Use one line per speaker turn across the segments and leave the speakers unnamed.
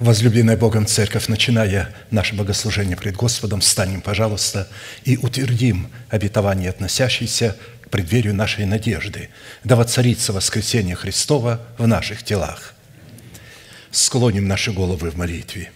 Возлюбленная Богом Церковь, начиная наше богослужение пред Господом, встанем, пожалуйста, и утвердим обетование, относящееся к преддверию нашей надежды, да воцарится воскресение Христова в наших телах. Склоним наши головы в молитве.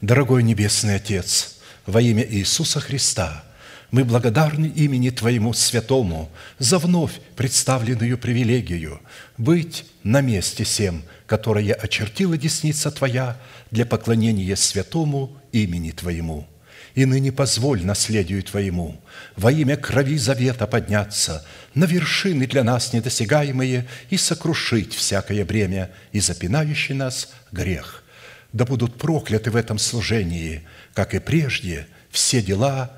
Дорогой Небесный Отец, во имя Иисуса Христа – мы благодарны имени Твоему Святому за вновь представленную привилегию быть на месте всем, которое очертила десница Твоя для поклонения святому имени Твоему. И ныне позволь наследию Твоему во имя крови завета подняться на вершины для нас недосягаемые и сокрушить всякое бремя и запинающий нас грех. Да будут прокляты в этом служении, как и прежде, все дела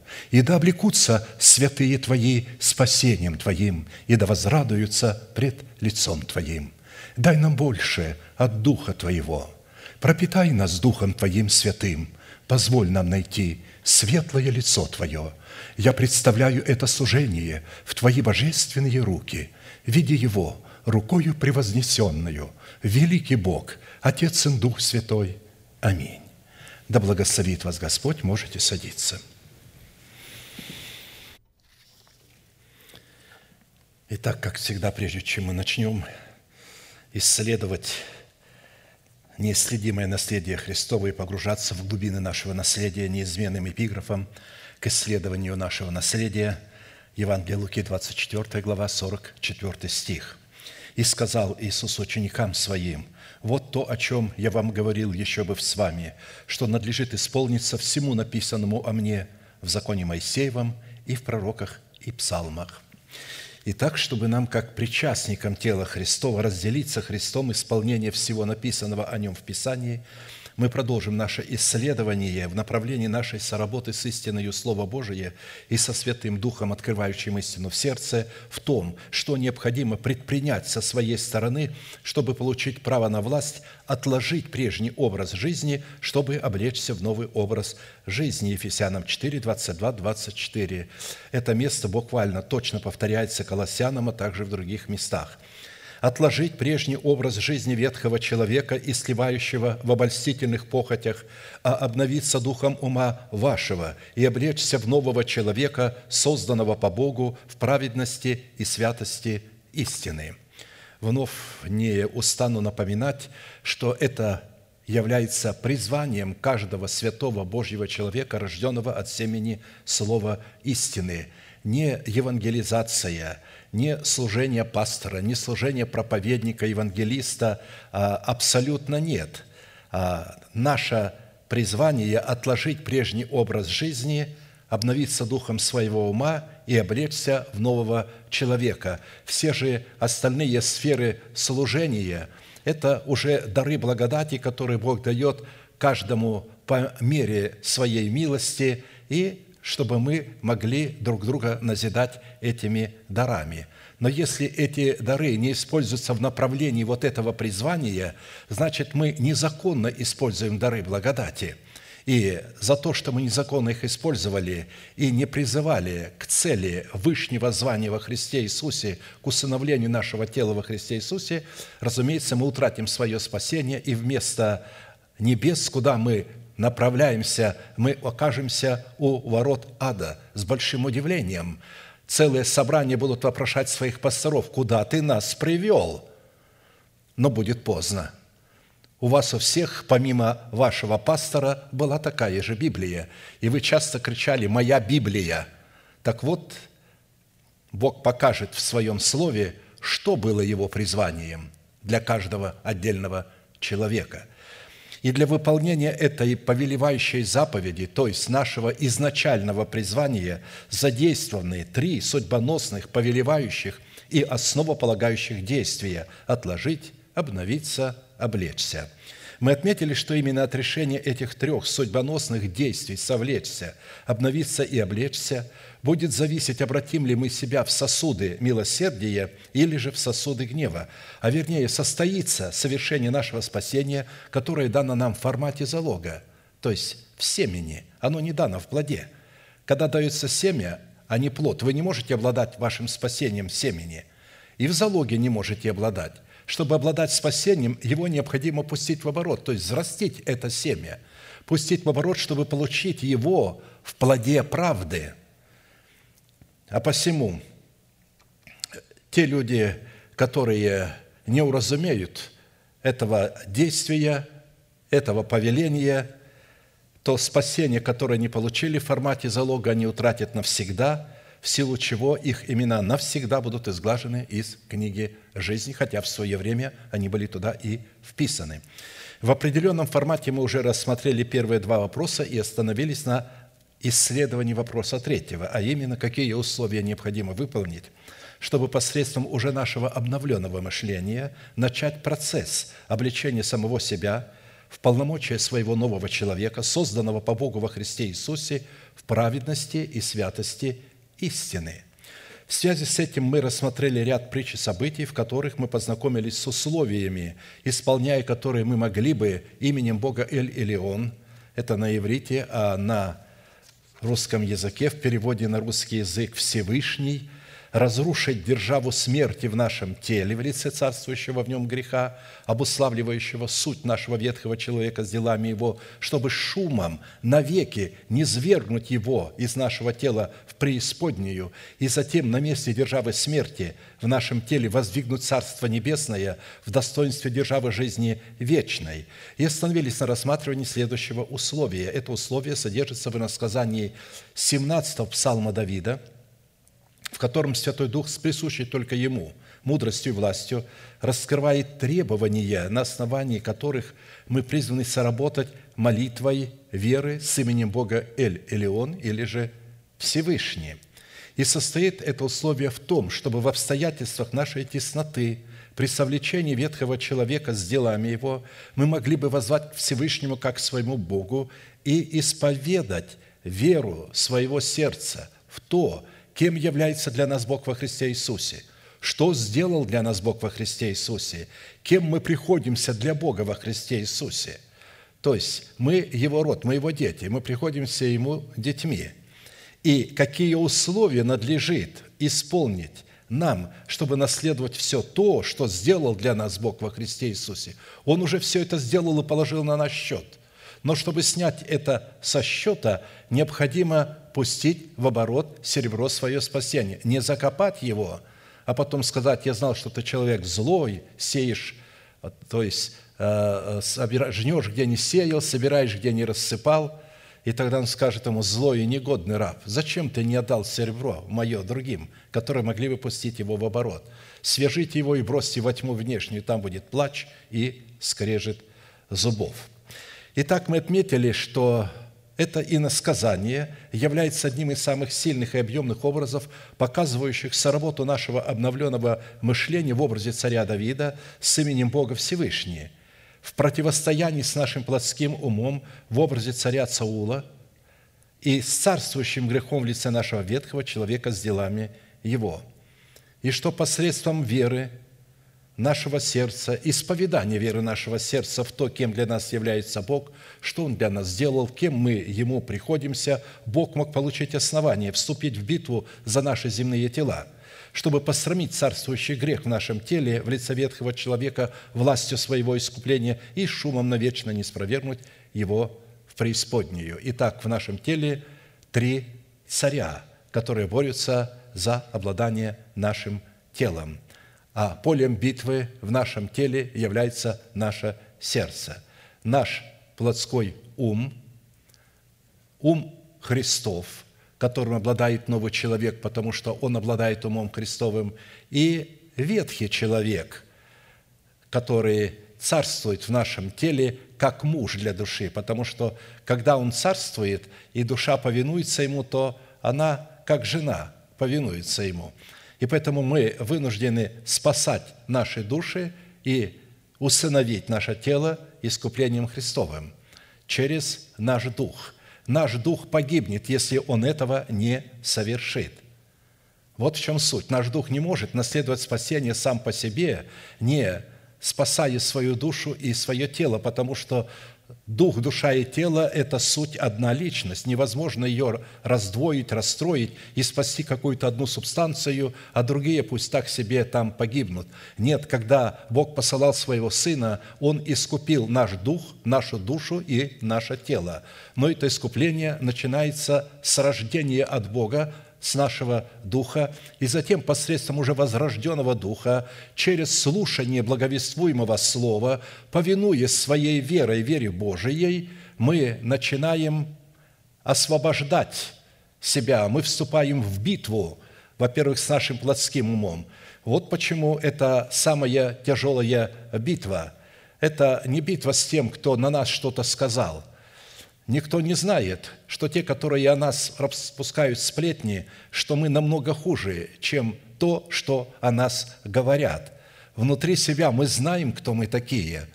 и да облекутся святые Твои спасением Твоим, и да возрадуются пред лицом Твоим. Дай нам больше от Духа Твоего. Пропитай нас Духом Твоим святым. Позволь нам найти светлое лицо Твое. Я представляю это служение в Твои божественные руки. Види его рукою превознесенную. Великий Бог, Отец и Дух Святой. Аминь. Да благословит вас Господь, можете садиться. Итак, как всегда, прежде чем мы начнем исследовать неисследимое наследие Христово и погружаться в глубины нашего наследия неизменным эпиграфом к исследованию нашего наследия, Евангелие Луки, 24 глава, 44 стих. «И сказал Иисус ученикам Своим, вот то, о чем я вам говорил еще бы с вами, что надлежит исполниться всему написанному о мне в законе Моисеевом и в пророках и псалмах». И так, чтобы нам, как причастникам тела Христова, разделиться Христом исполнение всего написанного о Нем в Писании – мы продолжим наше исследование в направлении нашей соработы с истиною Слова Божие и со Святым Духом, открывающим истину в сердце, в том, что необходимо предпринять со своей стороны, чтобы получить право на власть, отложить прежний образ жизни, чтобы облечься в новый образ жизни. Ефесянам 4, 22, 24. Это место буквально точно повторяется Колоссянам, а также в других местах – отложить прежний образ жизни ветхого человека и сливающего в обольстительных похотях, а обновиться духом ума вашего и облечься в нового человека, созданного по Богу в праведности и святости истины». Вновь не устану напоминать, что это является призванием каждого святого Божьего человека, рожденного от семени Слова истины. Не евангелизация – ни служения пастора, ни служения проповедника, евангелиста а, абсолютно нет. А, наше призвание – отложить прежний образ жизни, обновиться духом своего ума и облечься в нового человека. Все же остальные сферы служения – это уже дары благодати, которые Бог дает каждому по мере своей милости и чтобы мы могли друг друга назидать этими дарами. Но если эти дары не используются в направлении вот этого призвания, значит, мы незаконно используем дары благодати. И за то, что мы незаконно их использовали и не призывали к цели Вышнего звания во Христе Иисусе, к усыновлению нашего тела во Христе Иисусе, разумеется, мы утратим свое спасение, и вместо небес, куда мы направляемся, мы окажемся у ворот ада с большим удивлением. Целые собрания будут вопрошать своих пасторов, куда ты нас привел? Но будет поздно. У вас у всех, помимо вашего пастора, была такая же Библия. И вы часто кричали «Моя Библия». Так вот, Бог покажет в Своем Слове, что было его призванием для каждого отдельного человека – и для выполнения этой повелевающей заповеди, то есть нашего изначального призвания, задействованы три судьбоносных, повелевающих и основополагающих действия – отложить, обновиться, облечься. Мы отметили, что именно от решения этих трех судьбоносных действий «совлечься», «обновиться» и «облечься» будет зависеть, обратим ли мы себя в сосуды милосердия или же в сосуды гнева, а вернее, состоится совершение нашего спасения, которое дано нам в формате залога, то есть в семени. Оно не дано в плоде. Когда дается семя, а не плод, вы не можете обладать вашим спасением семени, и в залоге не можете обладать. Чтобы обладать спасением, его необходимо пустить в оборот, то есть взрастить это семя, пустить в оборот, чтобы получить его в плоде правды. А посему те люди, которые не уразумеют этого действия, этого повеления, то спасение, которое они получили в формате залога, они утратят навсегда – в силу чего их имена навсегда будут изглажены из книги жизни, хотя в свое время они были туда и вписаны. В определенном формате мы уже рассмотрели первые два вопроса и остановились на исследовании вопроса третьего, а именно, какие условия необходимо выполнить, чтобы посредством уже нашего обновленного мышления начать процесс обличения самого себя в полномочия своего нового человека, созданного по Богу во Христе Иисусе, в праведности и святости истины. В связи с этим мы рассмотрели ряд притч и событий, в которых мы познакомились с условиями, исполняя которые мы могли бы именем Бога Эль-Элеон, это на иврите, а на русском языке, в переводе на русский язык «Всевышний», разрушить державу смерти в нашем теле в лице царствующего в нем греха, обуславливающего суть нашего ветхого человека с делами его, чтобы шумом навеки не свергнуть его из нашего тела в преисподнюю, и затем на месте державы смерти в нашем теле воздвигнуть Царство Небесное в достоинстве державы жизни вечной. И остановились на рассматривании следующего условия. Это условие содержится в иносказании 17 псалма Давида – в котором Святой Дух с присущей только Ему мудростью и властью раскрывает требования, на основании которых мы призваны соработать молитвой веры с именем Бога Эль-Элеон или же Всевышний. И состоит это условие в том, чтобы в обстоятельствах нашей тесноты, при совлечении ветхого человека с делами его, мы могли бы возвать к Всевышнему как к своему Богу и исповедать веру своего сердца в то, кем является для нас Бог во Христе Иисусе, что сделал для нас Бог во Христе Иисусе, кем мы приходимся для Бога во Христе Иисусе. То есть мы Его род, мы Его дети, мы приходимся Ему детьми. И какие условия надлежит исполнить нам, чтобы наследовать все то, что сделал для нас Бог во Христе Иисусе. Он уже все это сделал и положил на наш счет. Но чтобы снять это со счета, необходимо пустить в оборот серебро свое спасение. Не закопать его, а потом сказать, я знал, что ты человек злой, сеешь, то есть э, э, жнешь, где не сеял, собираешь, где не рассыпал, и тогда он скажет ему, злой и негодный раб, зачем ты не отдал серебро мое другим, которые могли бы пустить его в оборот? Свяжите его и бросьте во тьму внешнюю, там будет плач и скрежет зубов. Итак, мы отметили, что это иносказание является одним из самых сильных и объемных образов, показывающих соработу нашего обновленного мышления в образе царя Давида с именем Бога Всевышний, в противостоянии с нашим плотским умом в образе царя Цаула и с царствующим грехом в лице нашего ветхого человека с делами его. И что посредством веры – нашего сердца, исповедание веры нашего сердца в то, кем для нас является Бог, что Он для нас сделал, кем мы Ему приходимся, Бог мог получить основание вступить в битву за наши земные тела, чтобы посрамить царствующий грех в нашем теле в лице ветхого человека властью своего искупления и шумом навечно не спровергнуть его в преисподнюю. Итак, в нашем теле три царя, которые борются за обладание нашим телом – а полем битвы в нашем теле является наше сердце. Наш плотской ум, ум Христов, которым обладает новый человек, потому что он обладает умом Христовым, и ветхий человек, который царствует в нашем теле как муж для души, потому что когда он царствует, и душа повинуется ему, то она, как жена, повинуется ему – и поэтому мы вынуждены спасать наши души и усыновить наше тело искуплением Христовым, через наш дух. Наш дух погибнет, если он этого не совершит. Вот в чем суть. Наш дух не может наследовать спасение сам по себе, не спасая свою душу и свое тело, потому что дух, душа и тело – это суть одна личность. Невозможно ее раздвоить, расстроить и спасти какую-то одну субстанцию, а другие пусть так себе там погибнут. Нет, когда Бог посылал своего Сына, Он искупил наш дух, нашу душу и наше тело. Но это искупление начинается с рождения от Бога, с нашего духа, и затем посредством уже возрожденного духа, через слушание благовествуемого слова, повинуясь своей верой, вере Божией, мы начинаем освобождать себя, мы вступаем в битву, во-первых, с нашим плотским умом. Вот почему это самая тяжелая битва. Это не битва с тем, кто на нас что-то сказал – Никто не знает, что те, которые о нас распускают сплетни, что мы намного хуже, чем то, что о нас говорят. Внутри себя мы знаем, кто мы такие,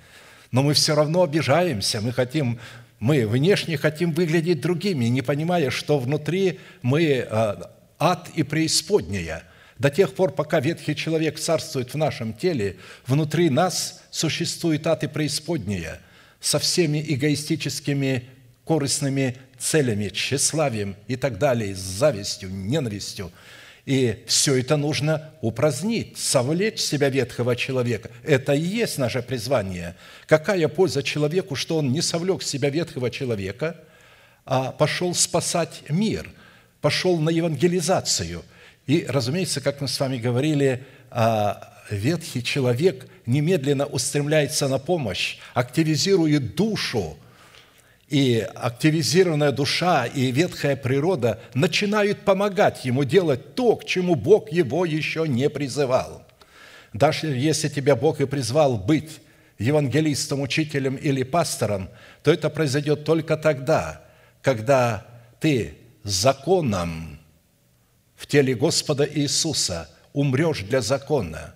но мы все равно обижаемся, мы хотим, мы внешне хотим выглядеть другими, не понимая, что внутри мы а, ад и преисподняя. До тех пор, пока ветхий человек царствует в нашем теле, внутри нас существует ад и преисподняя со всеми эгоистическими корыстными целями, тщеславием и так далее, с завистью, ненавистью. И все это нужно упразднить, совлечь себя ветхого человека. Это и есть наше призвание. Какая польза человеку, что он не совлек себя ветхого человека, а пошел спасать мир, пошел на евангелизацию. И, разумеется, как мы с вами говорили, а, ветхий человек немедленно устремляется на помощь, активизирует душу – и активизированная душа и ветхая природа начинают помогать ему делать то, к чему Бог его еще не призывал. Даже если тебя Бог и призвал быть евангелистом, учителем или пастором, то это произойдет только тогда, когда ты законом в теле Господа Иисуса умрешь для закона –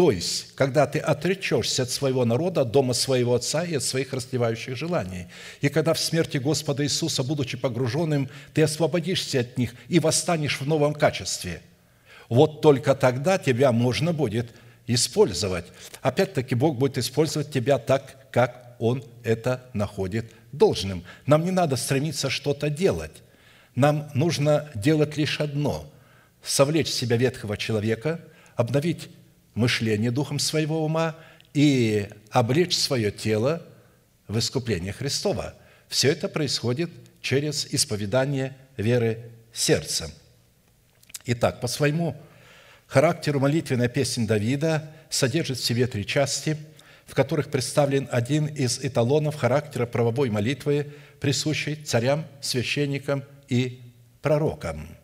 то есть, когда ты отречешься от своего народа, от дома своего отца и от своих растлевающих желаний. И когда в смерти Господа Иисуса, будучи погруженным, ты освободишься от них и восстанешь в новом качестве. Вот только тогда тебя можно будет использовать. Опять-таки, Бог будет использовать тебя так, как Он это находит должным. Нам не надо стремиться что-то делать. Нам нужно делать лишь одно – совлечь себя ветхого человека, обновить мышление духом своего ума и облечь свое тело в искупление Христова. Все это происходит через исповедание веры сердцем. Итак, по своему характеру молитвенная песня Давида содержит в себе три части, в которых представлен один из эталонов характера правовой молитвы, присущей царям, священникам и пророкам.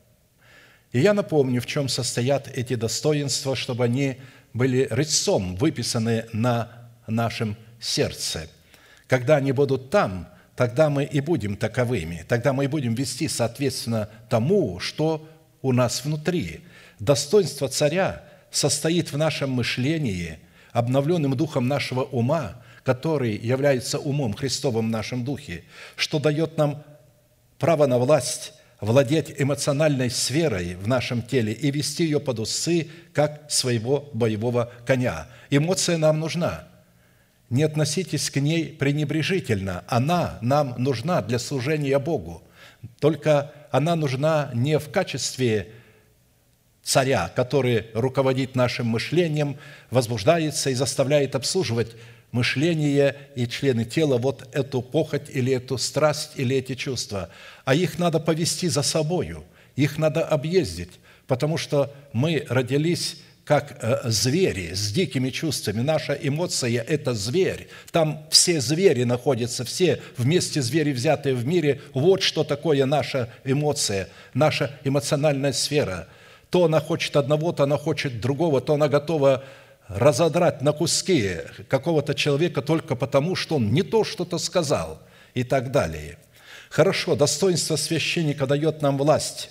И я напомню, в чем состоят эти достоинства, чтобы они были рысцом выписаны на нашем сердце. Когда они будут там, тогда мы и будем таковыми. Тогда мы и будем вести соответственно тому, что у нас внутри. Достоинство царя состоит в нашем мышлении, обновленным духом нашего ума, который является умом Христовым в нашем духе, что дает нам право на власть владеть эмоциональной сферой в нашем теле и вести ее под усы, как своего боевого коня. Эмоция нам нужна. Не относитесь к ней пренебрежительно. Она нам нужна для служения Богу. Только она нужна не в качестве царя, который руководит нашим мышлением, возбуждается и заставляет обслуживать мышление и члены тела вот эту похоть или эту страсть или эти чувства. А их надо повести за собою, их надо объездить, потому что мы родились как э, звери с дикими чувствами. Наша эмоция – это зверь. Там все звери находятся, все вместе звери, взятые в мире. Вот что такое наша эмоция, наша эмоциональная сфера. То она хочет одного, то она хочет другого, то она готова разодрать на куски какого-то человека только потому, что он не то что-то сказал и так далее. Хорошо, достоинство священника дает нам власть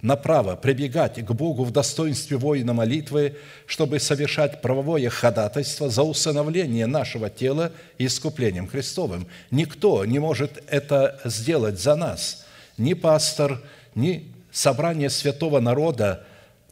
направо прибегать к Богу в достоинстве воина молитвы, чтобы совершать правовое ходатайство за усыновление нашего тела искуплением Христовым. Никто не может это сделать за нас. Ни пастор, ни собрание святого народа.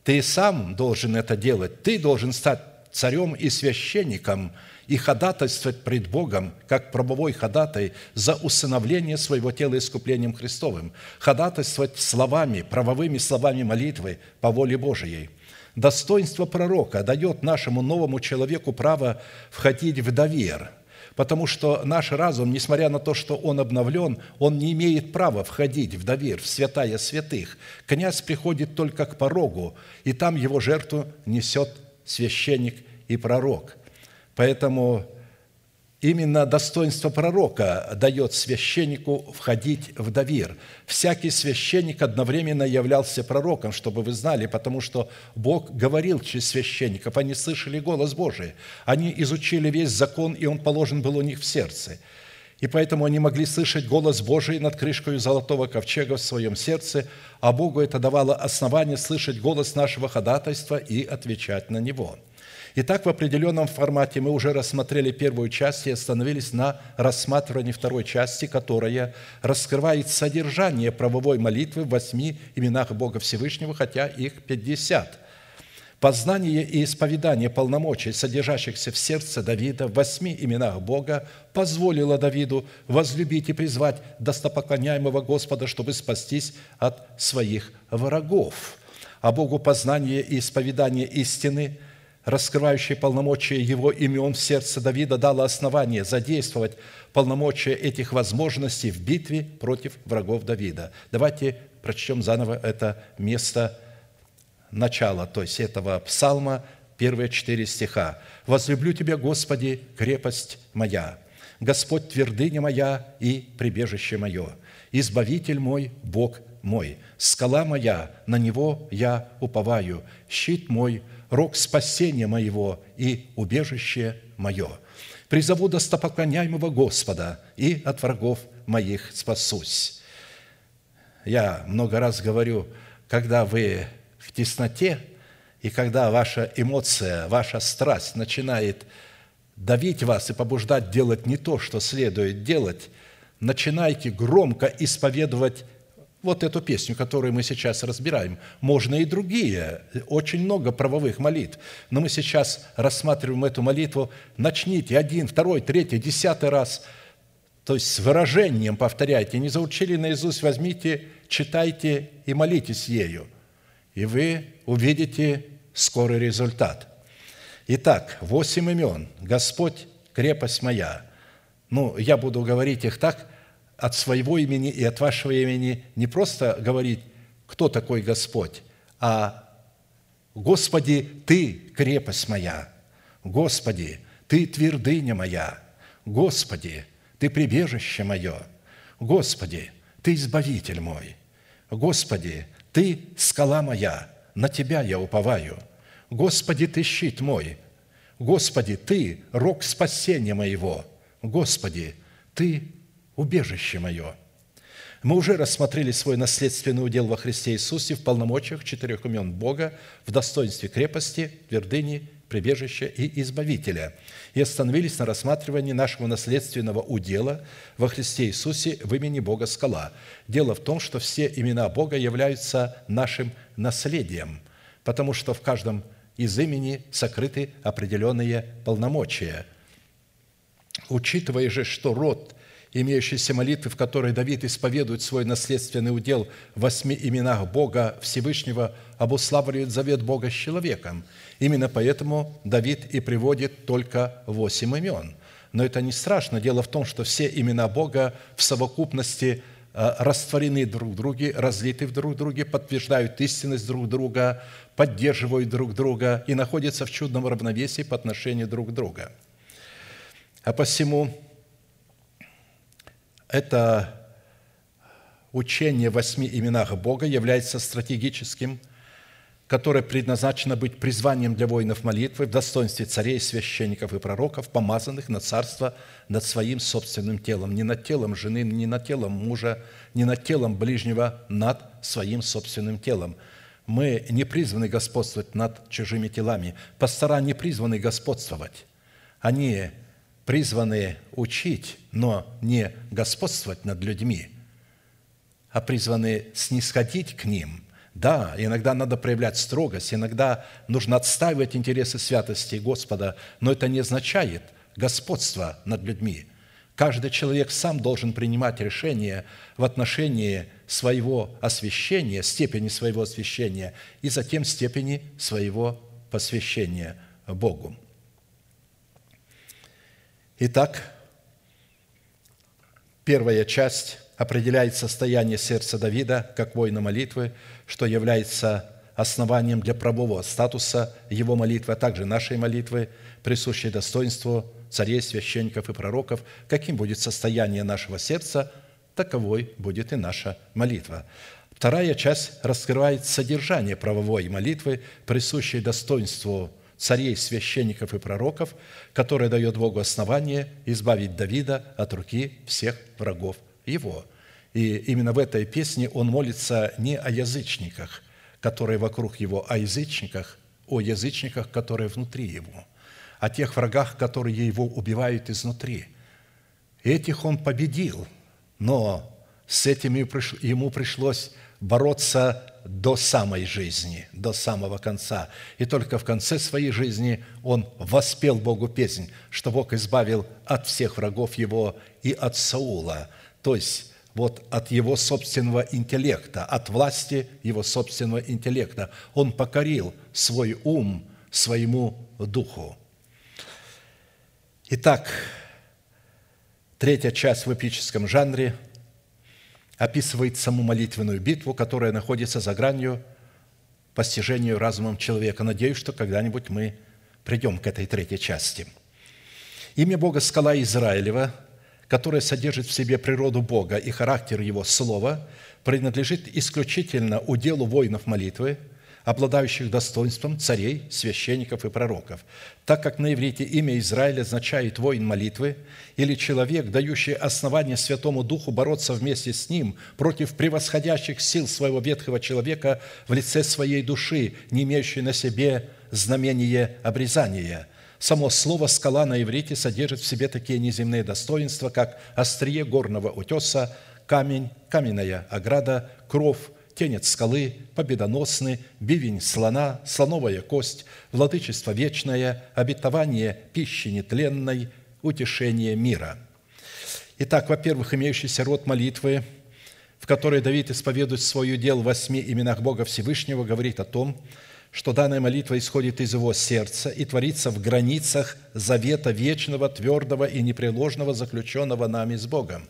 Ты сам должен это делать. Ты должен стать царем и священником – и ходатайствовать пред Богом, как правовой ходатай, за усыновление своего тела искуплением Христовым, ходатайствовать словами, правовыми словами молитвы по воле Божией. Достоинство пророка дает нашему новому человеку право входить в довер, потому что наш разум, несмотря на то, что он обновлен, он не имеет права входить в довер, в святая святых. Князь приходит только к порогу, и там его жертву несет священник и пророк – Поэтому именно достоинство пророка дает священнику входить в довир. Всякий священник одновременно являлся пророком, чтобы вы знали, потому что Бог говорил через священников, они слышали голос Божий, они изучили весь закон, и он положен был у них в сердце. И поэтому они могли слышать голос Божий над крышкой золотого ковчега в своем сердце, а Богу это давало основание слышать голос нашего ходатайства и отвечать на него – Итак, в определенном формате мы уже рассмотрели первую часть и остановились на рассматривании второй части, которая раскрывает содержание правовой молитвы в восьми именах Бога Всевышнего, хотя их пятьдесят. Познание и исповедание полномочий, содержащихся в сердце Давида в восьми именах Бога, позволило Давиду возлюбить и призвать достопоклоняемого Господа, чтобы спастись от своих врагов. А Богу познание и исповедание истины – раскрывающее полномочия его имен в сердце Давида, дало основание задействовать полномочия этих возможностей в битве против врагов Давида. Давайте прочтем заново это место начала, то есть этого псалма, первые четыре стиха. «Возлюблю Тебя, Господи, крепость моя, Господь твердыня моя и прибежище мое, Избавитель мой, Бог мой, скала моя, на Него я уповаю, щит мой – рог спасения моего и убежище мое. Призову достопоклоняемого Господа, и от врагов моих спасусь». Я много раз говорю, когда вы в тесноте, и когда ваша эмоция, ваша страсть начинает давить вас и побуждать делать не то, что следует делать, начинайте громко исповедовать вот эту песню, которую мы сейчас разбираем. Можно и другие, очень много правовых молитв. Но мы сейчас рассматриваем эту молитву. Начните один, второй, третий, десятый раз. То есть с выражением повторяйте. Не заучили наизусть, возьмите, читайте и молитесь ею. И вы увидите скорый результат. Итак, восемь имен. Господь, крепость моя. Ну, я буду говорить их так – от своего имени и от вашего имени не просто говорить, кто такой Господь, а «Господи, Ты крепость моя», «Господи, Ты твердыня моя», «Господи, Ты прибежище мое», «Господи, Ты избавитель мой», «Господи, Ты скала моя, на Тебя я уповаю», «Господи, Ты щит мой», «Господи, Ты рог спасения моего», «Господи, Ты убежище мое». Мы уже рассмотрели свой наследственный удел во Христе Иисусе в полномочиях четырех имен Бога, в достоинстве крепости, твердыни, прибежища и избавителя. И остановились на рассматривании нашего наследственного удела во Христе Иисусе в имени Бога Скала. Дело в том, что все имена Бога являются нашим наследием, потому что в каждом из имени сокрыты определенные полномочия. Учитывая же, что род имеющейся молитвы, в которой Давид исповедует свой наследственный удел в восьми именах Бога Всевышнего, обуславливает завет Бога с человеком. Именно поэтому Давид и приводит только восемь имен. Но это не страшно. Дело в том, что все имена Бога в совокупности э, растворены друг в друге, разлиты в друг друге, подтверждают истинность друг друга, поддерживают друг друга и находятся в чудном равновесии по отношению друг к другу. А посему это учение восьми именах Бога является стратегическим которое предназначено быть призванием для воинов молитвы в достоинстве царей, священников и пророков, помазанных на царство над своим собственным телом, не над телом жены, не над телом мужа, не над телом ближнего, над своим собственным телом. Мы не призваны господствовать над чужими телами. Пастора не призваны господствовать. Они призваны учить, но не господствовать над людьми, а призваны снисходить к ним – да, иногда надо проявлять строгость, иногда нужно отстаивать интересы святости Господа, но это не означает господство над людьми. Каждый человек сам должен принимать решение в отношении своего освящения, степени своего освящения и затем степени своего посвящения Богу. Итак, первая часть определяет состояние сердца Давида как воина молитвы, что является основанием для правового статуса его молитвы, а также нашей молитвы, присущей достоинству царей, священников и пророков. Каким будет состояние нашего сердца, таковой будет и наша молитва. Вторая часть раскрывает содержание правовой молитвы, присущей достоинству священников и пророков, которое дает Богу основание избавить Давида от руки всех врагов его. И именно в этой песне он молится не о язычниках, которые вокруг его, а о язычниках, о язычниках, которые внутри его, о тех врагах, которые его убивают изнутри. Этих он победил, но с этими ему пришлось бороться до самой жизни, до самого конца. И только в конце своей жизни он воспел Богу песнь, что Бог избавил от всех врагов его и от Саула – то есть вот от его собственного интеллекта, от власти его собственного интеллекта. Он покорил свой ум своему духу. Итак, третья часть в эпическом жанре описывает саму молитвенную битву, которая находится за гранью постижению разумом человека. Надеюсь, что когда-нибудь мы придем к этой третьей части. Имя Бога – скала Израилева – которое содержит в себе природу Бога и характер Его Слова, принадлежит исключительно уделу воинов молитвы, обладающих достоинством царей, священников и пророков, так как на иврите имя Израиль означает «воин молитвы» или человек, дающий основание Святому Духу бороться вместе с ним против превосходящих сил своего ветхого человека в лице своей души, не имеющей на себе знамение обрезания – Само слово «скала» на иврите содержит в себе такие неземные достоинства, как острие горного утеса, камень, каменная ограда, кров, тенец скалы, победоносный, бивень слона, слоновая кость, владычество вечное, обетование пищи нетленной, утешение мира. Итак, во-первых, имеющийся род молитвы, в которой Давид исповедует свое дело в восьми именах Бога Всевышнего, говорит о том, что данная молитва исходит из его сердца и творится в границах завета вечного, твердого и непреложного, заключенного нами с Богом.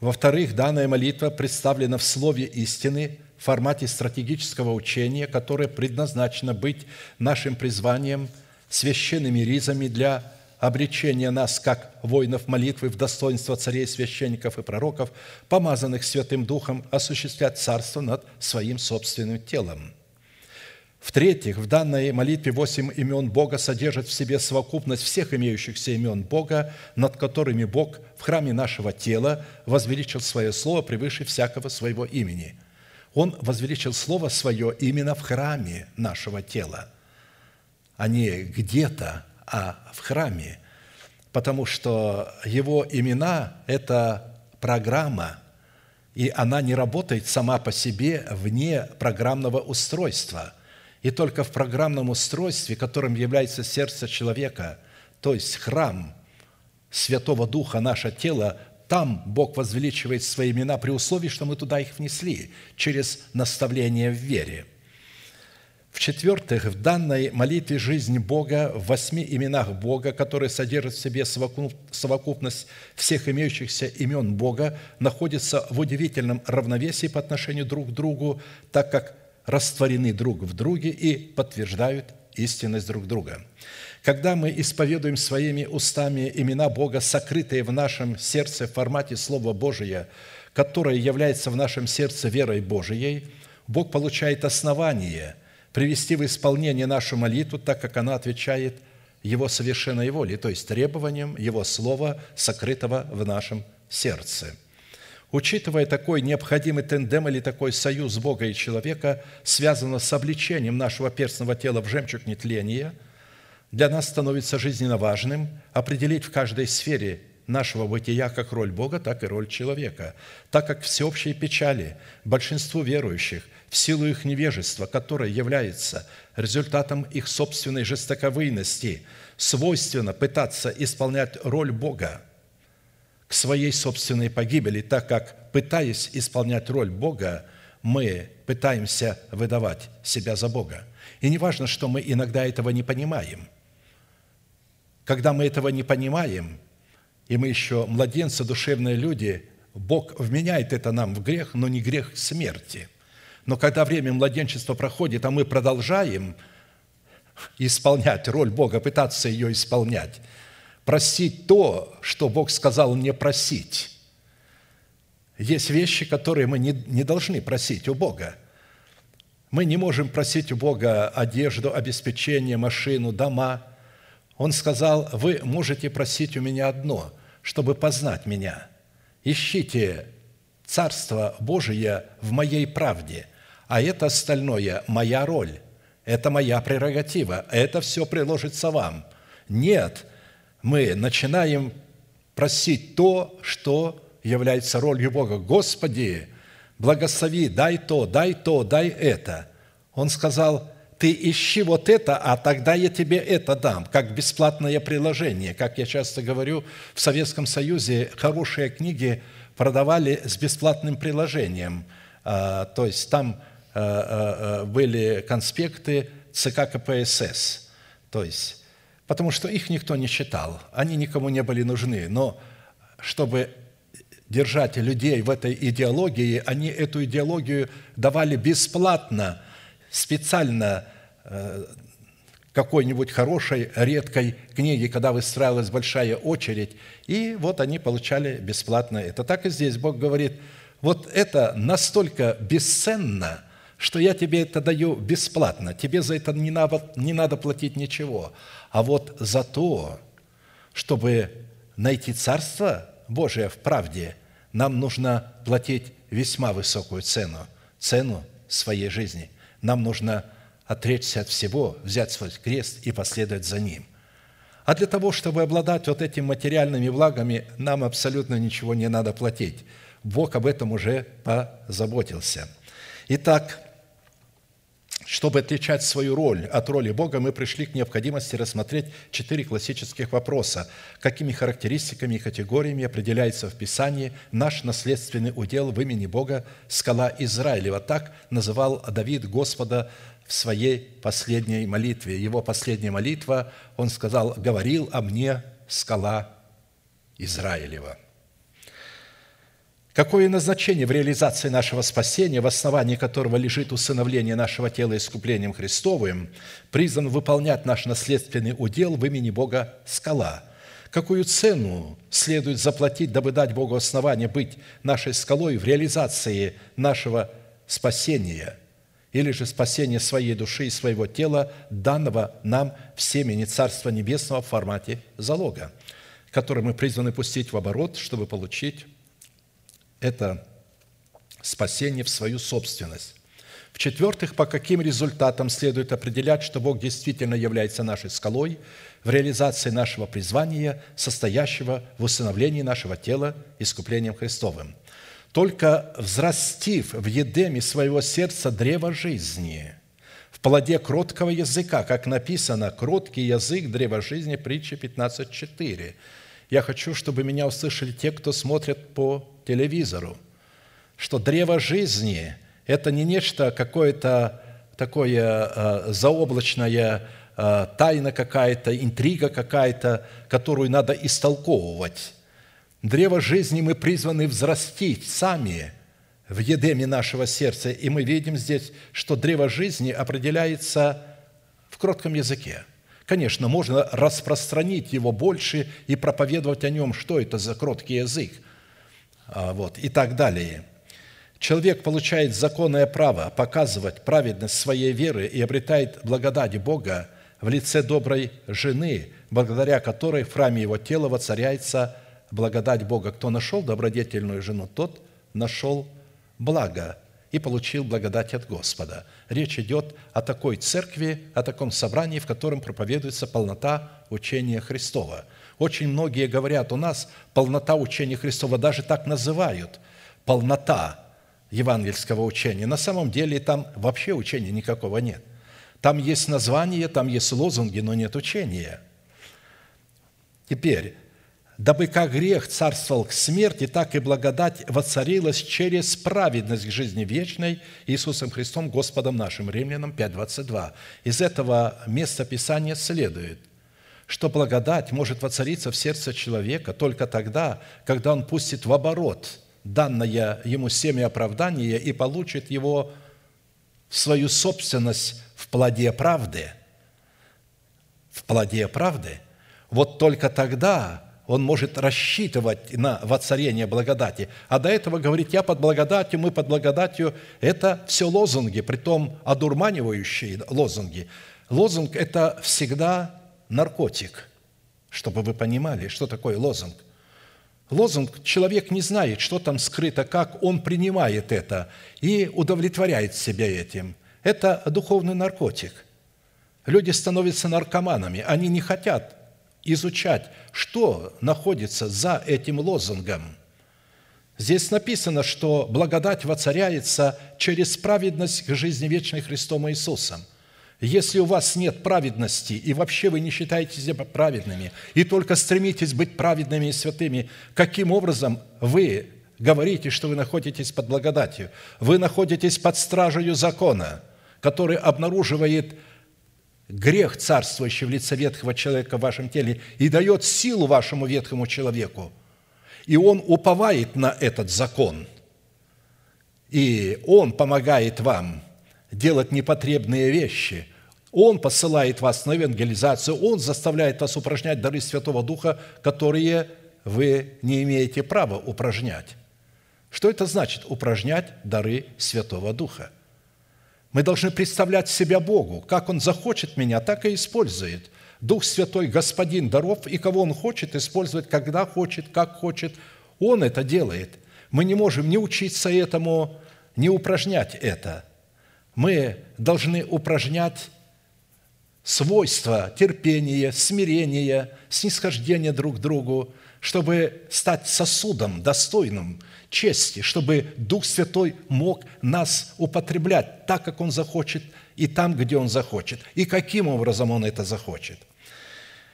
Во-вторых, данная молитва представлена в слове истины формате стратегического учения, которое предназначено быть нашим призванием, священными ризами для обречения нас, как воинов молитвы, в достоинство царей, священников и пророков, помазанных Святым Духом, осуществлять царство над своим собственным телом – в-третьих, в данной молитве восемь имен Бога содержат в себе совокупность всех имеющихся имен Бога, над которыми Бог в храме нашего тела возвеличил свое слово превыше всякого своего имени. Он возвеличил слово свое именно в храме нашего тела, а не где-то, а в храме, потому что его имена – это программа, и она не работает сама по себе вне программного устройства – и только в программном устройстве, которым является сердце человека, то есть храм Святого Духа, наше тело, там Бог возвеличивает свои имена при условии, что мы туда их внесли через наставление в вере. В-четвертых, в данной молитве жизнь Бога в восьми именах Бога, которые содержат в себе совокупность всех имеющихся имен Бога, находится в удивительном равновесии по отношению друг к другу, так как растворены друг в друге и подтверждают истинность друг друга. Когда мы исповедуем своими устами имена Бога, сокрытые в нашем сердце в формате Слова Божия, которое является в нашем сердце верой Божией, Бог получает основание привести в исполнение нашу молитву, так как она отвечает Его совершенной воле, то есть требованиям Его Слова, сокрытого в нашем сердце. Учитывая такой необходимый тендем или такой союз Бога и человека, связанный с обличением нашего перстного тела в жемчуг нетления, для нас становится жизненно важным определить в каждой сфере нашего бытия как роль Бога, так и роль человека, так как всеобщие печали большинству верующих в силу их невежества, которое является результатом их собственной жестоковыйности, свойственно пытаться исполнять роль Бога к своей собственной погибели, так как, пытаясь исполнять роль Бога, мы пытаемся выдавать себя за Бога. И не важно, что мы иногда этого не понимаем. Когда мы этого не понимаем, и мы еще младенцы, душевные люди, Бог вменяет это нам в грех, но не грех смерти. Но когда время младенчества проходит, а мы продолжаем исполнять роль Бога, пытаться ее исполнять – просить то, что Бог сказал не просить. Есть вещи, которые мы не, не должны просить у Бога. Мы не можем просить у Бога одежду, обеспечение, машину, дома. Он сказал, вы можете просить у меня одно, чтобы познать меня. Ищите Царство Божие в моей правде, а это остальное – моя роль, это моя прерогатива, это все приложится вам. Нет – мы начинаем просить то, что является ролью Бога. Господи, благослови, дай то, дай то, дай это. Он сказал, ты ищи вот это, а тогда я тебе это дам, как бесплатное приложение. Как я часто говорю, в Советском Союзе хорошие книги продавали с бесплатным приложением. А, то есть там а, а, были конспекты ЦК КПСС. То есть потому что их никто не читал, они никому не были нужны. Но чтобы держать людей в этой идеологии, они эту идеологию давали бесплатно, специально э, какой-нибудь хорошей, редкой книги, когда выстраивалась большая очередь, и вот они получали бесплатно это. Так и здесь Бог говорит, вот это настолько бесценно, что я тебе это даю бесплатно, тебе за это не надо, не надо платить ничего – а вот за то, чтобы найти Царство Божие в правде, нам нужно платить весьма высокую цену, цену своей жизни. Нам нужно отречься от всего, взять свой крест и последовать за Ним. А для того, чтобы обладать вот этими материальными благами, нам абсолютно ничего не надо платить. Бог об этом уже позаботился. Итак, чтобы отличать свою роль от роли Бога, мы пришли к необходимости рассмотреть четыре классических вопроса. Какими характеристиками и категориями определяется в Писании наш наследственный удел в имени Бога «Скала Израилева». Так называл Давид Господа в своей последней молитве. Его последняя молитва, он сказал, «Говорил о мне скала Израилева». Какое назначение в реализации нашего спасения, в основании которого лежит усыновление нашего тела искуплением Христовым, призван выполнять наш наследственный удел в имени Бога скала? Какую цену следует заплатить, дабы дать Богу основание быть нашей скалой в реализации нашего спасения или же спасения своей души и своего тела, данного нам в семени Царства Небесного в формате залога, который мы призваны пустить в оборот, чтобы получить это спасение в свою собственность. В-четвертых, по каким результатам следует определять, что Бог действительно является нашей скалой в реализации нашего призвания, состоящего в усыновлении нашего тела искуплением Христовым. Только взрастив в едеме своего сердца древо жизни, в плоде кроткого языка, как написано, кроткий язык древа жизни, притча 15.4. Я хочу, чтобы меня услышали те, кто смотрит по телевизору, что древо жизни – это не нечто какое-то такое э, заоблачное, э, тайна какая-то, интрига какая-то, которую надо истолковывать. Древо жизни мы призваны взрастить сами в едеме нашего сердца. И мы видим здесь, что древо жизни определяется в кротком языке. Конечно, можно распространить его больше и проповедовать о нем, что это за кроткий язык – вот, и так далее. человек получает законное право показывать праведность своей веры и обретает благодать Бога в лице доброй жены, благодаря которой в храме его тела воцаряется благодать Бога. Кто нашел добродетельную жену, тот нашел благо и получил благодать от Господа. Речь идет о такой церкви, о таком собрании, в котором проповедуется полнота учения Христова. Очень многие говорят, у нас полнота учения Христова, даже так называют, полнота евангельского учения. На самом деле там вообще учения никакого нет. Там есть название, там есть лозунги, но нет учения. Теперь, дабы как грех царствовал к смерти, так и благодать воцарилась через праведность к жизни вечной Иисусом Христом, Господом нашим. Римлянам 5.22. Из этого места Писания следует, что благодать может воцариться в сердце человека только тогда, когда он пустит в оборот данное ему семя оправдания и получит его в свою собственность в плоде правды. В плоде правды. Вот только тогда он может рассчитывать на воцарение благодати. А до этого говорить, я под благодатью, мы под благодатью, это все лозунги, притом одурманивающие лозунги. Лозунг – это всегда наркотик, чтобы вы понимали, что такое лозунг. Лозунг, человек не знает, что там скрыто, как он принимает это и удовлетворяет себя этим. Это духовный наркотик. Люди становятся наркоманами, они не хотят изучать, что находится за этим лозунгом. Здесь написано, что благодать воцаряется через праведность к жизни вечной Христом Иисусом. Если у вас нет праведности, и вообще вы не считаете себя праведными, и только стремитесь быть праведными и святыми, каким образом вы говорите, что вы находитесь под благодатью? Вы находитесь под стражей закона, который обнаруживает грех, царствующий в лице ветхого человека в вашем теле, и дает силу вашему ветхому человеку. И он уповает на этот закон. И он помогает вам делать непотребные вещи. Он посылает вас на евангелизацию, Он заставляет вас упражнять дары Святого Духа, которые вы не имеете права упражнять. Что это значит упражнять дары Святого Духа? Мы должны представлять себя Богу. Как Он захочет меня, так и использует. Дух Святой – Господин даров, и кого Он хочет использовать, когда хочет, как хочет, Он это делает. Мы не можем не учиться этому, не упражнять это. Мы должны упражнять свойства терпения, смирения, снисхождения друг к другу, чтобы стать сосудом достойным чести, чтобы Дух Святой мог нас употреблять так, как Он захочет, и там, где Он захочет, и каким образом Он это захочет.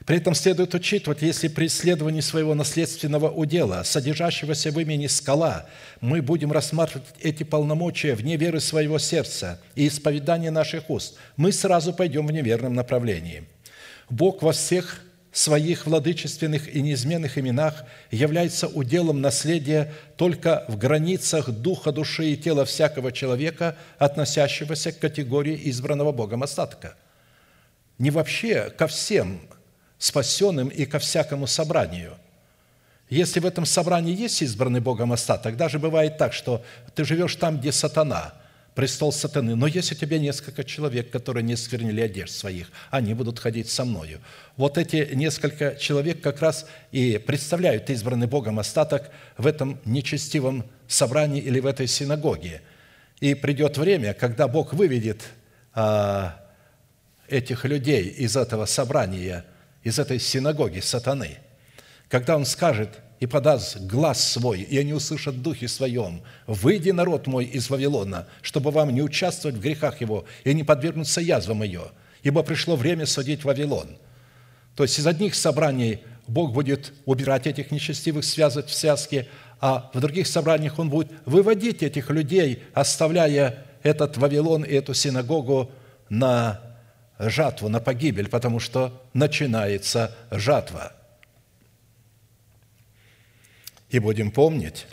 При этом следует учитывать, если при исследовании своего наследственного удела, содержащегося в имени скала, мы будем рассматривать эти полномочия вне веры своего сердца и исповедания наших уст, мы сразу пойдем в неверном направлении. Бог во всех своих владычественных и неизменных именах является уделом наследия только в границах духа, души и тела всякого человека, относящегося к категории избранного Богом остатка. Не вообще ко всем спасенным и ко всякому собранию. Если в этом собрании есть избранный Богом остаток, даже бывает так, что ты живешь там, где сатана – престол сатаны. Но есть у тебя несколько человек, которые не сквернили одежд своих, они будут ходить со мною. Вот эти несколько человек как раз и представляют избранный Богом остаток в этом нечестивом собрании или в этой синагоге. И придет время, когда Бог выведет а, этих людей из этого собрания, из этой синагоги сатаны, когда Он скажет – и подаст глаз свой, и они услышат в духе своем, «Выйди, народ мой, из Вавилона, чтобы вам не участвовать в грехах его и не подвергнуться язвам ее, ибо пришло время судить Вавилон». То есть из одних собраний Бог будет убирать этих нечестивых, связывать в связке, а в других собраниях Он будет выводить этих людей, оставляя этот Вавилон и эту синагогу на жатву, на погибель, потому что начинается жатва – и будем помнить,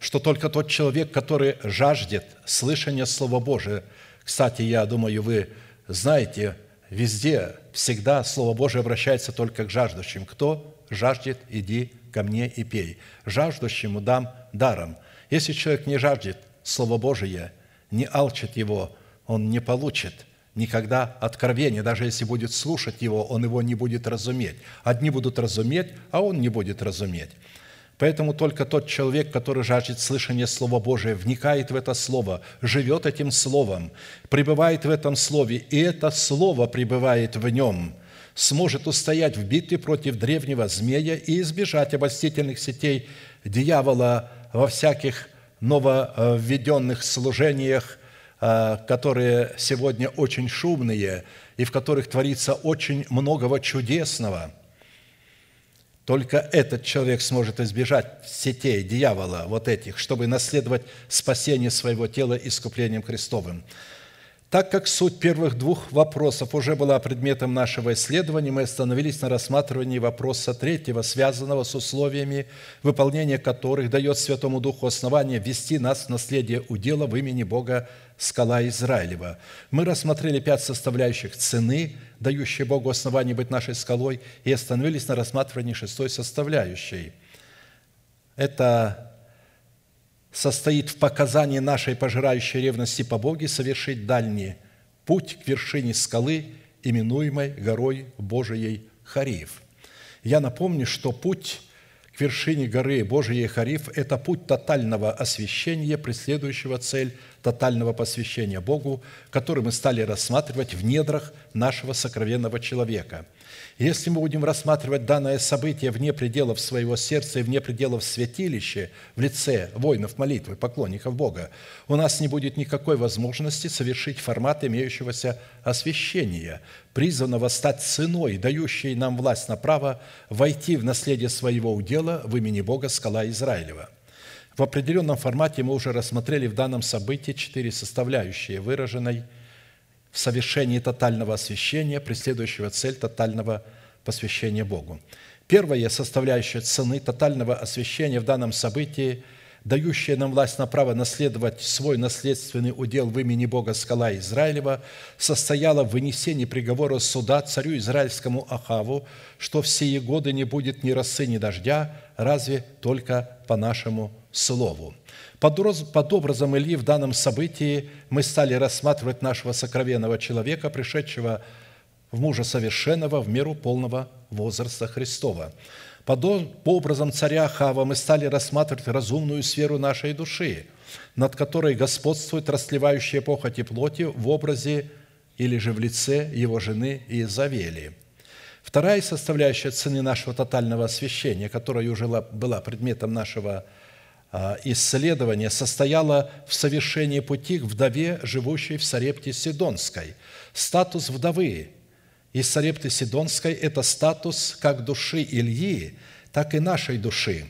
что только тот человек, который жаждет слышания Слова Божия, кстати, я думаю, вы знаете, везде, всегда Слово Божие обращается только к жаждущим. Кто жаждет, иди ко мне и пей. Жаждущему дам даром. Если человек не жаждет Слово Божие, не алчит его, он не получит никогда откровения. Даже если будет слушать его, он его не будет разуметь. Одни будут разуметь, а он не будет разуметь. Поэтому только тот человек, который жаждет слышания Слова Божия, вникает в это Слово, живет этим Словом, пребывает в этом Слове, и это Слово пребывает в нем, сможет устоять в битве против древнего змея и избежать обольстительных сетей дьявола во всяких нововведенных служениях, которые сегодня очень шумные и в которых творится очень многого чудесного – только этот человек сможет избежать сетей дьявола, вот этих, чтобы наследовать спасение своего тела искуплением Христовым. Так как суть первых двух вопросов уже была предметом нашего исследования, мы остановились на рассматривании вопроса третьего, связанного с условиями, выполнения которых дает Святому Духу основание вести нас в наследие удела в имени Бога скала Израилева. Мы рассмотрели пять составляющих цены, дающие Богу основание быть нашей скалой, и остановились на рассматривании шестой составляющей. Это состоит в показании нашей пожирающей ревности по Боге совершить дальний путь к вершине скалы, именуемой горой Божией Хариф. Я напомню, что путь к вершине горы Божией Хариф – это путь тотального освящения, преследующего цель тотального посвящения Богу, который мы стали рассматривать в недрах нашего сокровенного человека – если мы будем рассматривать данное событие вне пределов своего сердца и вне пределов святилища в лице воинов молитвы, поклонников Бога, у нас не будет никакой возможности совершить формат имеющегося освящения, призванного стать ценой, дающей нам власть на право войти в наследие своего удела в имени Бога скала Израилева. В определенном формате мы уже рассмотрели в данном событии четыре составляющие выраженной – в совершении тотального освящения, преследующего цель тотального посвящения Богу. Первая составляющая цены тотального освящения в данном событии, дающая нам власть на право наследовать свой наследственный удел в имени Бога скала Израилева, состояла в вынесении приговора суда царю израильскому Ахаву, что в сие годы не будет ни росы, ни дождя, разве только по нашему слову. Под образом Ильи в данном событии мы стали рассматривать нашего сокровенного человека, пришедшего в мужа совершенного в меру полного возраста Христова. Под образом царя Хава мы стали рассматривать разумную сферу нашей души, над которой господствует расслевающая похоть плоти в образе или же в лице его жены Иезавели. Вторая составляющая цены нашего тотального освящения, которая уже была предметом нашего исследование состояло в совершении пути к вдове, живущей в Сарепте Сидонской. Статус вдовы из Сарепты Сидонской – это статус как души Ильи, так и нашей души,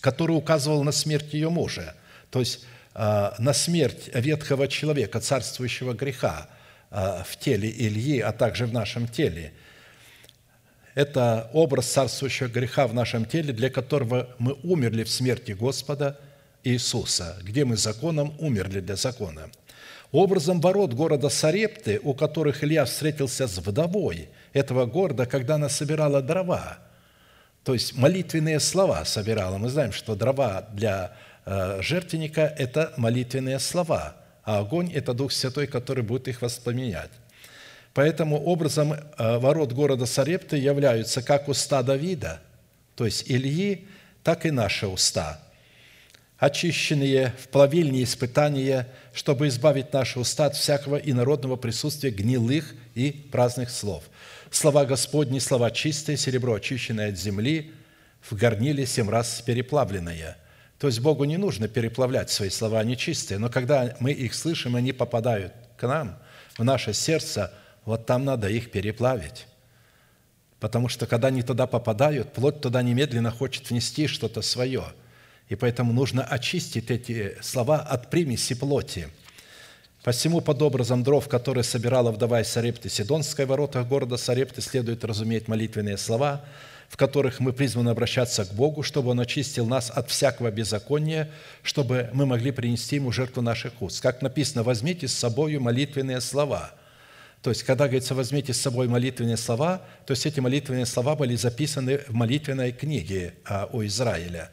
который указывал на смерть ее мужа, то есть а, на смерть ветхого человека, царствующего греха а, в теле Ильи, а также в нашем теле – это образ царствующего греха в нашем теле, для которого мы умерли в смерти Господа Иисуса, где мы законом умерли для закона. Образом ворот города Сарепты, у которых Илья встретился с вдовой этого города, когда она собирала дрова, то есть молитвенные слова собирала. Мы знаем, что дрова для э, жертвенника – это молитвенные слова, а огонь – это Дух Святой, который будет их воспламенять. Поэтому образом э, ворот города Сарепты являются как уста Давида, то есть Ильи, так и наши уста, очищенные в плавильне испытания, чтобы избавить наши уста от всякого инородного присутствия гнилых и праздных слов. Слова Господни, слова чистые, серебро очищенное от земли, в горниле семь раз переплавленное. То есть Богу не нужно переплавлять свои слова, они чистые, но когда мы их слышим, они попадают к нам, в наше сердце – вот там надо их переплавить. Потому что когда они туда попадают, плоть туда немедленно хочет внести что-то свое. И поэтому нужно очистить эти слова от примеси плоти. Посему под образом дров, которые собирала вдова из Сарепты Сидонской воротах города Сарепты, следует разуметь молитвенные слова, в которых мы призваны обращаться к Богу, чтобы Он очистил нас от всякого беззакония, чтобы мы могли принести Ему жертву наших уст. Как написано, возьмите с собой молитвенные слова – то есть, когда говорится, возьмите с собой молитвенные слова, то есть эти молитвенные слова были записаны в молитвенной книге а, у Израиля.